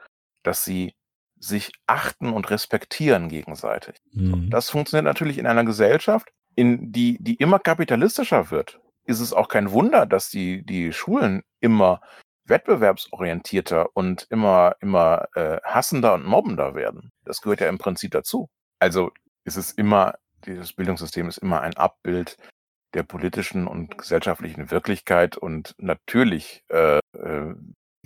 dass sie sich achten und respektieren gegenseitig. Mhm. Das funktioniert natürlich in einer Gesellschaft, in die, die immer kapitalistischer wird. Ist es auch kein Wunder, dass die, die Schulen immer wettbewerbsorientierter und immer, immer äh, hassender und mobbender werden. Das gehört ja im Prinzip dazu. Also ist es immer, dieses Bildungssystem ist immer ein Abbild der politischen und gesellschaftlichen Wirklichkeit und natürlich, äh, äh,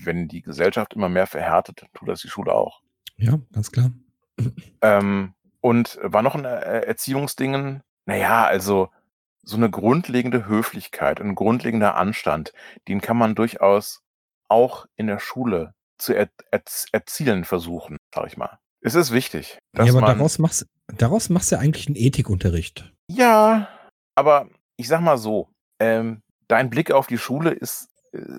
wenn die Gesellschaft immer mehr verhärtet, tut das die Schule auch. ja, ganz klar. Ähm, und war noch ein äh, Erziehungsdingen? Naja, also so eine grundlegende Höflichkeit, ein grundlegender Anstand, den kann man durchaus auch in der Schule zu er erz erzielen versuchen, sag ich mal. Es ist wichtig, dass ja, aber man daraus machst, daraus machst du ja eigentlich einen Ethikunterricht. ja, aber ich sag mal so, ähm, dein Blick auf die Schule ist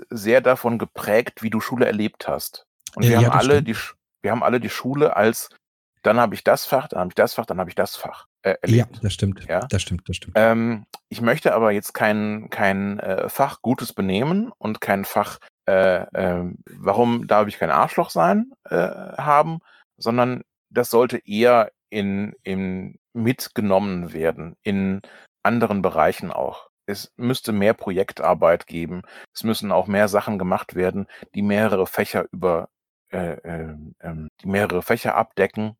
sehr davon geprägt, wie du Schule erlebt hast. Und Äh, wir ja, haben alle stimmt. die, wir haben alle die Schule als, dann habe ich das Fach, dann habe ich das Fach, dann habe ich das Fach äh, Ja, erlebt. das stimmt. Ja? Das stimmt, das stimmt. Ähm, ich möchte aber jetzt kein, kein äh, Fach gutes Benehmen und kein Fach, äh, ähm, warum darf ich kein Arschloch sein, äh, haben, sondern das sollte eher in, in mitgenommen werden, in anderen Bereichen auch. Es müsste mehr Projektarbeit geben. Es müssen auch mehr Sachen gemacht werden, die mehrere Fächer über, äh, ähm, die mehrere Fächer abdecken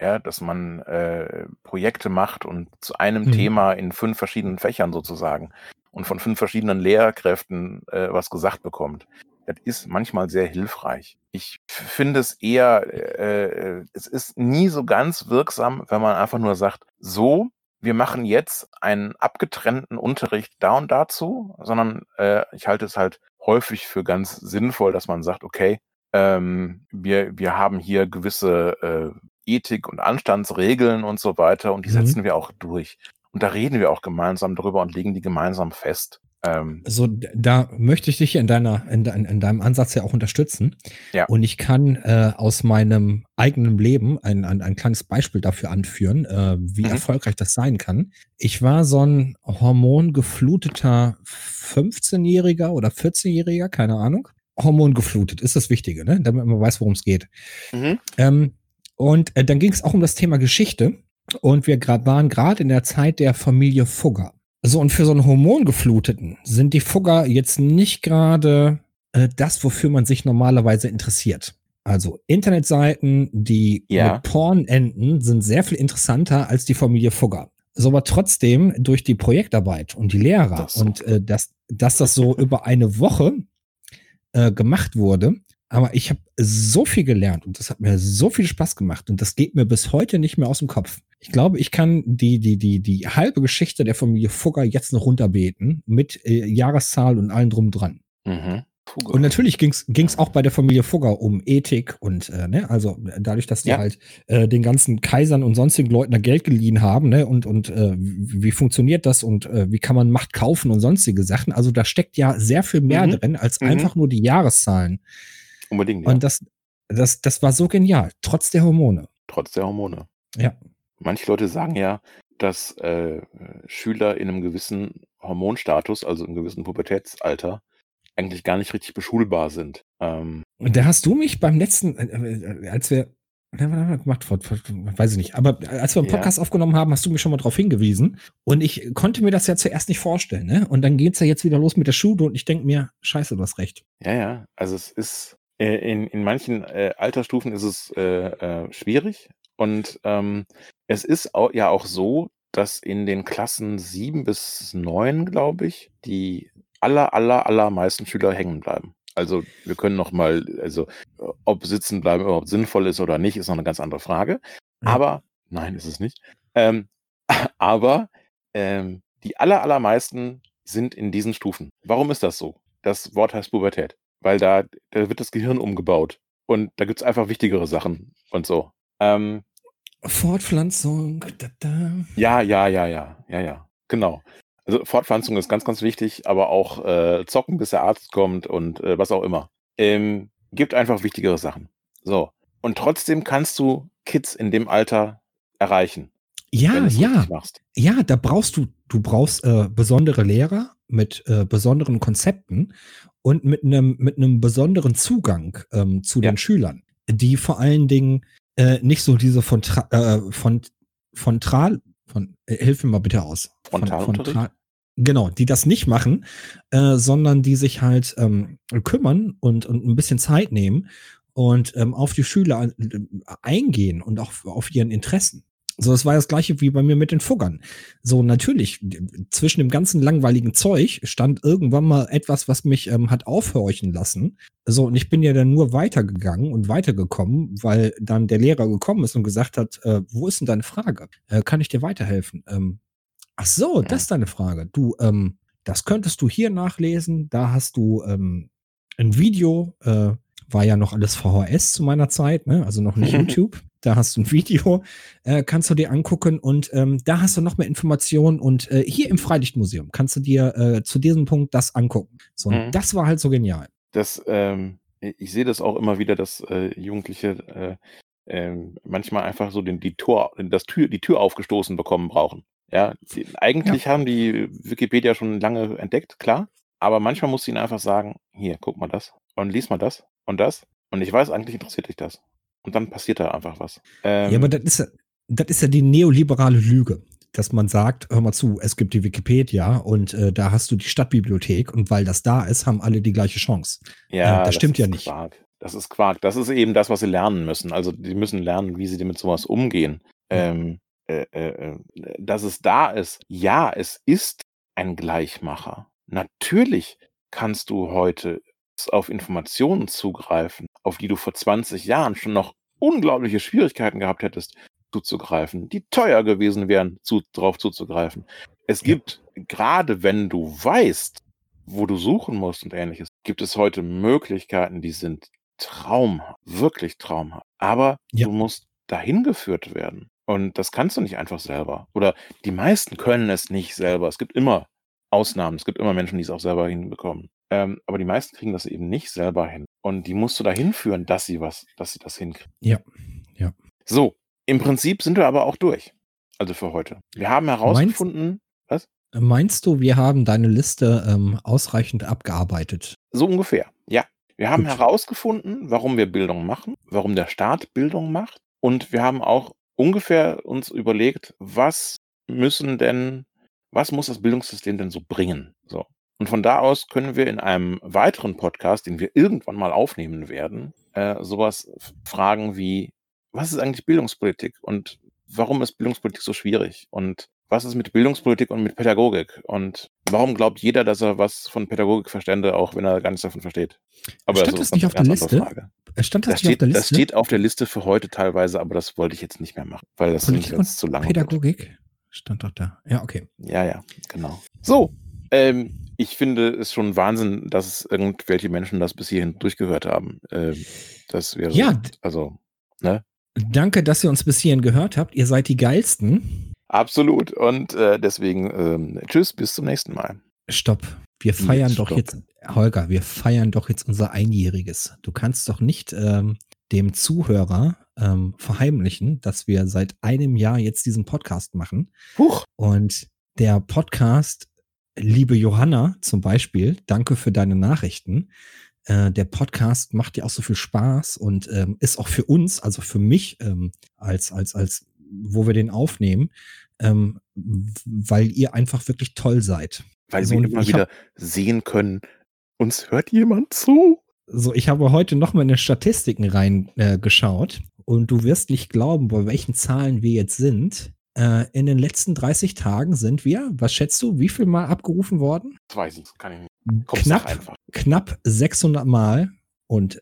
ja, dass man äh, Projekte macht und zu einem Mhm. Thema in fünf verschiedenen Fächern sozusagen und von fünf verschiedenen Lehrkräften äh, was gesagt bekommt. das ist manchmal sehr hilfreich. Ich finde es eher, äh, es ist nie so ganz wirksam, wenn man einfach nur sagt, so, wir machen jetzt einen abgetrennten Unterricht da und dazu, sondern äh, ich halte es halt häufig für ganz sinnvoll, dass man sagt, okay, ähm, wir, wir haben hier gewisse äh, Ethik und Anstandsregeln und so weiter und die Mhm. setzen wir auch durch. Und da reden wir auch gemeinsam drüber und legen die gemeinsam fest. Ähm, So, da möchte ich dich in deiner, in, in deinem Ansatz ja auch unterstützen. Ja. Und ich kann äh, aus meinem eigenen Leben ein, ein, ein kleines Beispiel dafür anführen, äh, wie Mhm. erfolgreich das sein kann. Ich war so ein hormongefluteter 15-Jähriger oder 14-Jähriger, keine Ahnung. Hormongeflutet ist das Wichtige, ne? damit man weiß, worum es geht. mhm. Ähm, und äh, dann ging es auch um das Thema Geschichte. Und wir grad, waren gerade in der Zeit der Familie Fugger. So, und für so einen Hormongefluteten sind die Fugger jetzt nicht gerade äh, das, wofür man sich normalerweise interessiert. Also Internetseiten, die Ja. mit Porn enden, sind sehr viel interessanter als die Familie Fugger. So, aber trotzdem durch die Projektarbeit und die Lehrer Das und äh, dass, dass das so über eine Woche äh, gemacht wurde, aber ich habe so viel gelernt und das hat mir so viel Spaß gemacht und das geht mir bis heute nicht mehr aus dem Kopf. Ich glaube, ich kann die, die, die, die halbe Geschichte der Familie Fugger jetzt noch runterbeten mit äh, Jahreszahl und allem drum dran. Mhm. Und natürlich ging es auch bei der Familie Fugger um Ethik und äh, ne, also dadurch, dass die Ja. halt äh, den ganzen Kaisern und sonstigen Leuten da Geld geliehen haben, ne, und, und äh, wie, wie funktioniert das und äh, wie kann man Macht kaufen und sonstige Sachen. Also da steckt ja sehr viel mehr Mhm. drin als Mhm. einfach nur die Jahreszahlen. Unbedingt, ja. Und das, das, das war so genial, trotz der Hormone. trotz der Hormone. Ja. Manche Leute sagen ja, dass äh, Schüler in einem gewissen Hormonstatus, also im gewissen Pubertätsalter, eigentlich gar nicht richtig beschulbar sind. Ähm, Und da hast du mich beim letzten, äh, äh, als wir, was haben wir gemacht, vor, vor, weiß ich nicht, aber als wir einen Ja. Podcast aufgenommen haben, hast du mich schon mal darauf hingewiesen. Und ich konnte mir das ja zuerst nicht vorstellen, ne? Und dann geht's ja jetzt wieder los mit der Schule und ich denke mir, scheiße, du hast recht. ja, ja, also es ist äh, in, in manchen äh, Altersstufen ist es äh, äh, schwierig und ähm, es ist auch, ja auch so, dass in den Klassen sieben bis neun, glaube ich, die aller, aller, allermeisten Schüler hängen bleiben. Also wir können noch mal, also ob sitzen bleiben überhaupt sinnvoll ist oder nicht, ist noch eine ganz andere Frage. Aber, nein, ist es nicht. Ähm, aber ähm, die aller, allermeisten sind in diesen Stufen. Warum ist das so? Das Wort heißt Pubertät. Weil da, da wird das Gehirn umgebaut. Und da gibt's einfach wichtigere Sachen und so. Ähm, Fortpflanzung, da, da. ja, ja, ja, ja, ja, ja. Genau. Also Fortpflanzung ist ganz, ganz wichtig, aber auch äh, zocken, bis der Arzt kommt und äh, was auch immer. Ähm, gibt einfach wichtigere Sachen. So. Und trotzdem kannst du Kids in dem Alter erreichen, Ja, es ja, ja, da brauchst du, du brauchst äh, besondere Lehrer mit äh, besonderen Konzepten und mit einem mit einem besonderen Zugang ähm, zu Ja. den Schülern, die vor allen Dingen äh, nicht so diese von Tra äh, von von Tral von äh, hilf mir mal bitte aus von, von Frontalunterricht? Tra genau, die das nicht machen, äh, sondern die sich halt ähm, kümmern und und ein bisschen Zeit nehmen und ähm, auf die Schüler äh, eingehen und auch auf ihren Interessen. So, das war das gleiche wie bei mir mit den Fuggern. So, natürlich, zwischen dem ganzen langweiligen Zeug stand irgendwann mal etwas, was mich ähm, hat aufhorchen lassen. So, und ich bin ja dann nur weitergegangen und weitergekommen, weil dann der Lehrer gekommen ist und gesagt hat, äh, wo ist denn deine Frage? Äh, kann ich dir weiterhelfen? Ähm, ach so, das ist deine Frage. Du, ähm, das könntest du hier nachlesen. Da hast du ähm, ein Video, äh, war ja noch alles VHS zu meiner Zeit, ne? also noch nicht YouTube. Da hast du ein Video, äh, kannst du dir angucken und ähm, da hast du noch mehr Informationen und äh, hier im Freilichtmuseum kannst du dir äh, zu diesem Punkt das angucken. So, Mhm. das war halt so genial. das, ähm, ich sehe das auch immer wieder, dass äh, Jugendliche äh, ähm, manchmal einfach so den, die, Tor, das Tür, die Tür aufgestoßen bekommen brauchen. Ja, die, eigentlich haben die Wikipedia schon lange entdeckt, klar, aber manchmal muss ihnen einfach sagen, hier, guck mal das und lies mal das und das und ich weiß, eigentlich interessiert dich das. Und dann passiert da einfach was. Ähm, ja, aber das ist ja, das ist ja die neoliberale Lüge, dass man sagt, hör mal zu, es gibt die Wikipedia und äh, da hast du die Stadtbibliothek und weil das da ist, haben alle die gleiche Chance. Ja, Äh, das stimmt ist ja nicht. Quark. Das ist Quark. Das ist eben das, was sie lernen müssen. Also die müssen lernen, wie sie mit sowas umgehen. Ähm, äh, äh, äh, dass es da ist. Ja, es ist ein Gleichmacher. Natürlich kannst du heute auf Informationen zugreifen, auf die du vor 20 Jahren schon noch unglaubliche Schwierigkeiten gehabt hättest, zuzugreifen, die teuer gewesen wären, zu, drauf zuzugreifen. Es gibt, gerade wenn du weißt, wo du suchen musst und ähnliches, gibt es heute Möglichkeiten, die sind traumhaft, wirklich traumhaft. Aber Ja. du musst dahin geführt werden. Und das kannst du nicht einfach selber. Oder die meisten können es nicht selber. Es gibt immer Ausnahmen. Es gibt immer Menschen, die es auch selber hinbekommen. Ähm, aber die meisten kriegen das eben nicht selber hin. Und die musst du dahin führen, dass sie was, dass sie das hinkriegen. Ja. Ja. So, im Prinzip sind wir aber auch durch. Also für heute. Wir haben herausgefunden, Meinst du, wir haben deine Liste ähm, ausreichend abgearbeitet? so ungefähr, ja. Wir haben Gut. herausgefunden, warum wir Bildung machen, warum der Staat Bildung macht. Und wir haben auch ungefähr uns überlegt, was müssen denn, was muss das Bildungssystem denn so bringen? Und von da aus können wir in einem weiteren Podcast, den wir irgendwann mal aufnehmen werden, äh, sowas fragen wie, was ist eigentlich Bildungspolitik und warum ist Bildungspolitik so schwierig? Und was ist mit Bildungspolitik und mit Pädagogik? Und warum glaubt jeder, dass er was von Pädagogik verstände, auch wenn er gar nichts davon versteht? Stand so das ist nicht auf der Liste? Frage. Äh, Stand das, Das nicht auf steht, der das Liste? steht auf der Liste für heute teilweise, aber das wollte ich jetzt nicht mehr machen, weil das Politik sonst zu lange wird. Pädagogik? Stand doch da. Ja, okay. Ja, ja, genau. So, ähm, ich finde es schon Wahnsinn, dass irgendwelche Menschen das bis hierhin durchgehört haben. Ähm, das wäre, Ja, d- also, ne? Danke, dass ihr uns bis hierhin gehört habt. Ihr seid die geilsten. Absolut. Und äh, deswegen, ähm, tschüss, bis zum nächsten Mal. Stopp. Wir feiern Jetzt doch stopp. jetzt, Holger, wir feiern doch jetzt unser Einjähriges. Du kannst doch nicht ähm, dem Zuhörer ähm, verheimlichen, dass wir seit einem Jahr jetzt diesen Podcast machen. Huch. Und der Podcast, liebe Johanna zum Beispiel, danke für deine Nachrichten. Äh, der Podcast macht dir auch so viel Spaß und ähm, ist auch für uns, also für mich, ähm, als, als, als, wo wir den aufnehmen, ähm, weil ihr einfach wirklich toll seid. Weil So, wir immer wieder sehen können, uns hört jemand zu. So, ich habe heute noch mal in die Statistiken reingeschaut äh, und du wirst nicht glauben, bei welchen Zahlen wir jetzt sind. Äh, in den letzten 30 Tagen sind wir, was schätzt du, wie viel Mal abgerufen worden? Das weiß ich, kann ich nicht. Kommst doch Knapp, knapp 600 Mal. Und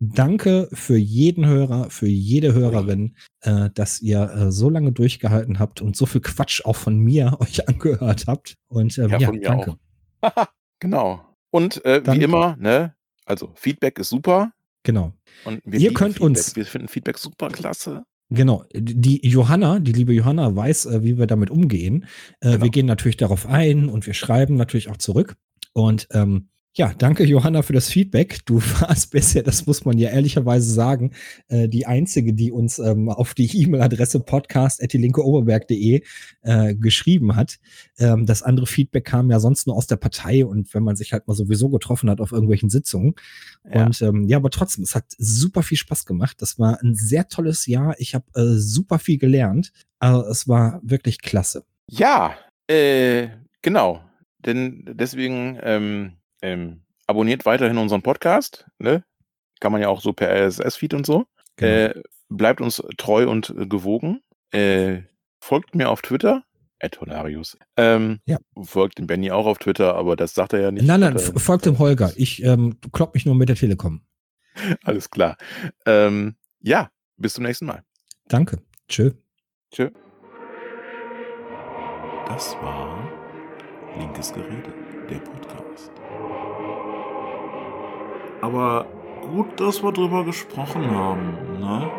danke für jeden Hörer, für jede Hörerin, äh, dass ihr äh, so lange durchgehalten habt und so viel Quatsch auch von mir euch angehört habt. Und ähm, Ja, ja, von mir danke. auch. Genau. Und äh, wie immer, ne? Also Feedback ist super. Genau. Und wir Ihr könnt Feedback. uns- Wir finden Feedback super klasse. Genau, die Johanna, die liebe Johanna weiß, äh, wie wir damit umgehen. Äh, Genau. Wir gehen natürlich darauf ein und wir schreiben natürlich auch zurück. Und ähm, ja, danke Johanna für das Feedback. Du warst bisher, das muss man ja ehrlicherweise sagen, äh, die einzige, die uns ähm, auf die E-Mail-Adresse podcast.dielinkeoberberg.de äh, geschrieben hat. Ähm, das andere Feedback kam ja sonst nur aus der Partei und wenn man sich halt mal sowieso getroffen hat auf irgendwelchen Sitzungen. Ja. Und ähm, ja, aber trotzdem, es hat super viel Spaß gemacht. Das war ein sehr tolles Jahr. Ich habe äh, super viel gelernt. Also es war wirklich klasse. Ja, äh, genau. Denn deswegen ähm, ähm, abonniert weiterhin unseren Podcast. Ne? Kann man ja auch so per RSS-Feed und so. Genau. Äh, bleibt uns treu und äh, gewogen. Äh, folgt mir auf Twitter. Ed Honarius. Ähm, Ja. Folgt dem Benny auch auf Twitter, aber das sagt er ja nicht. nein, nein, er- folgt dem Holger. Ich ähm, klopp mich nur mit der Telekom. Alles klar. Ähm, ja, bis zum nächsten Mal. Danke. Tschö. Tschö. Das war Linkes Gerede, der Podcast. Aber gut, dass wir drüber gesprochen haben, ne?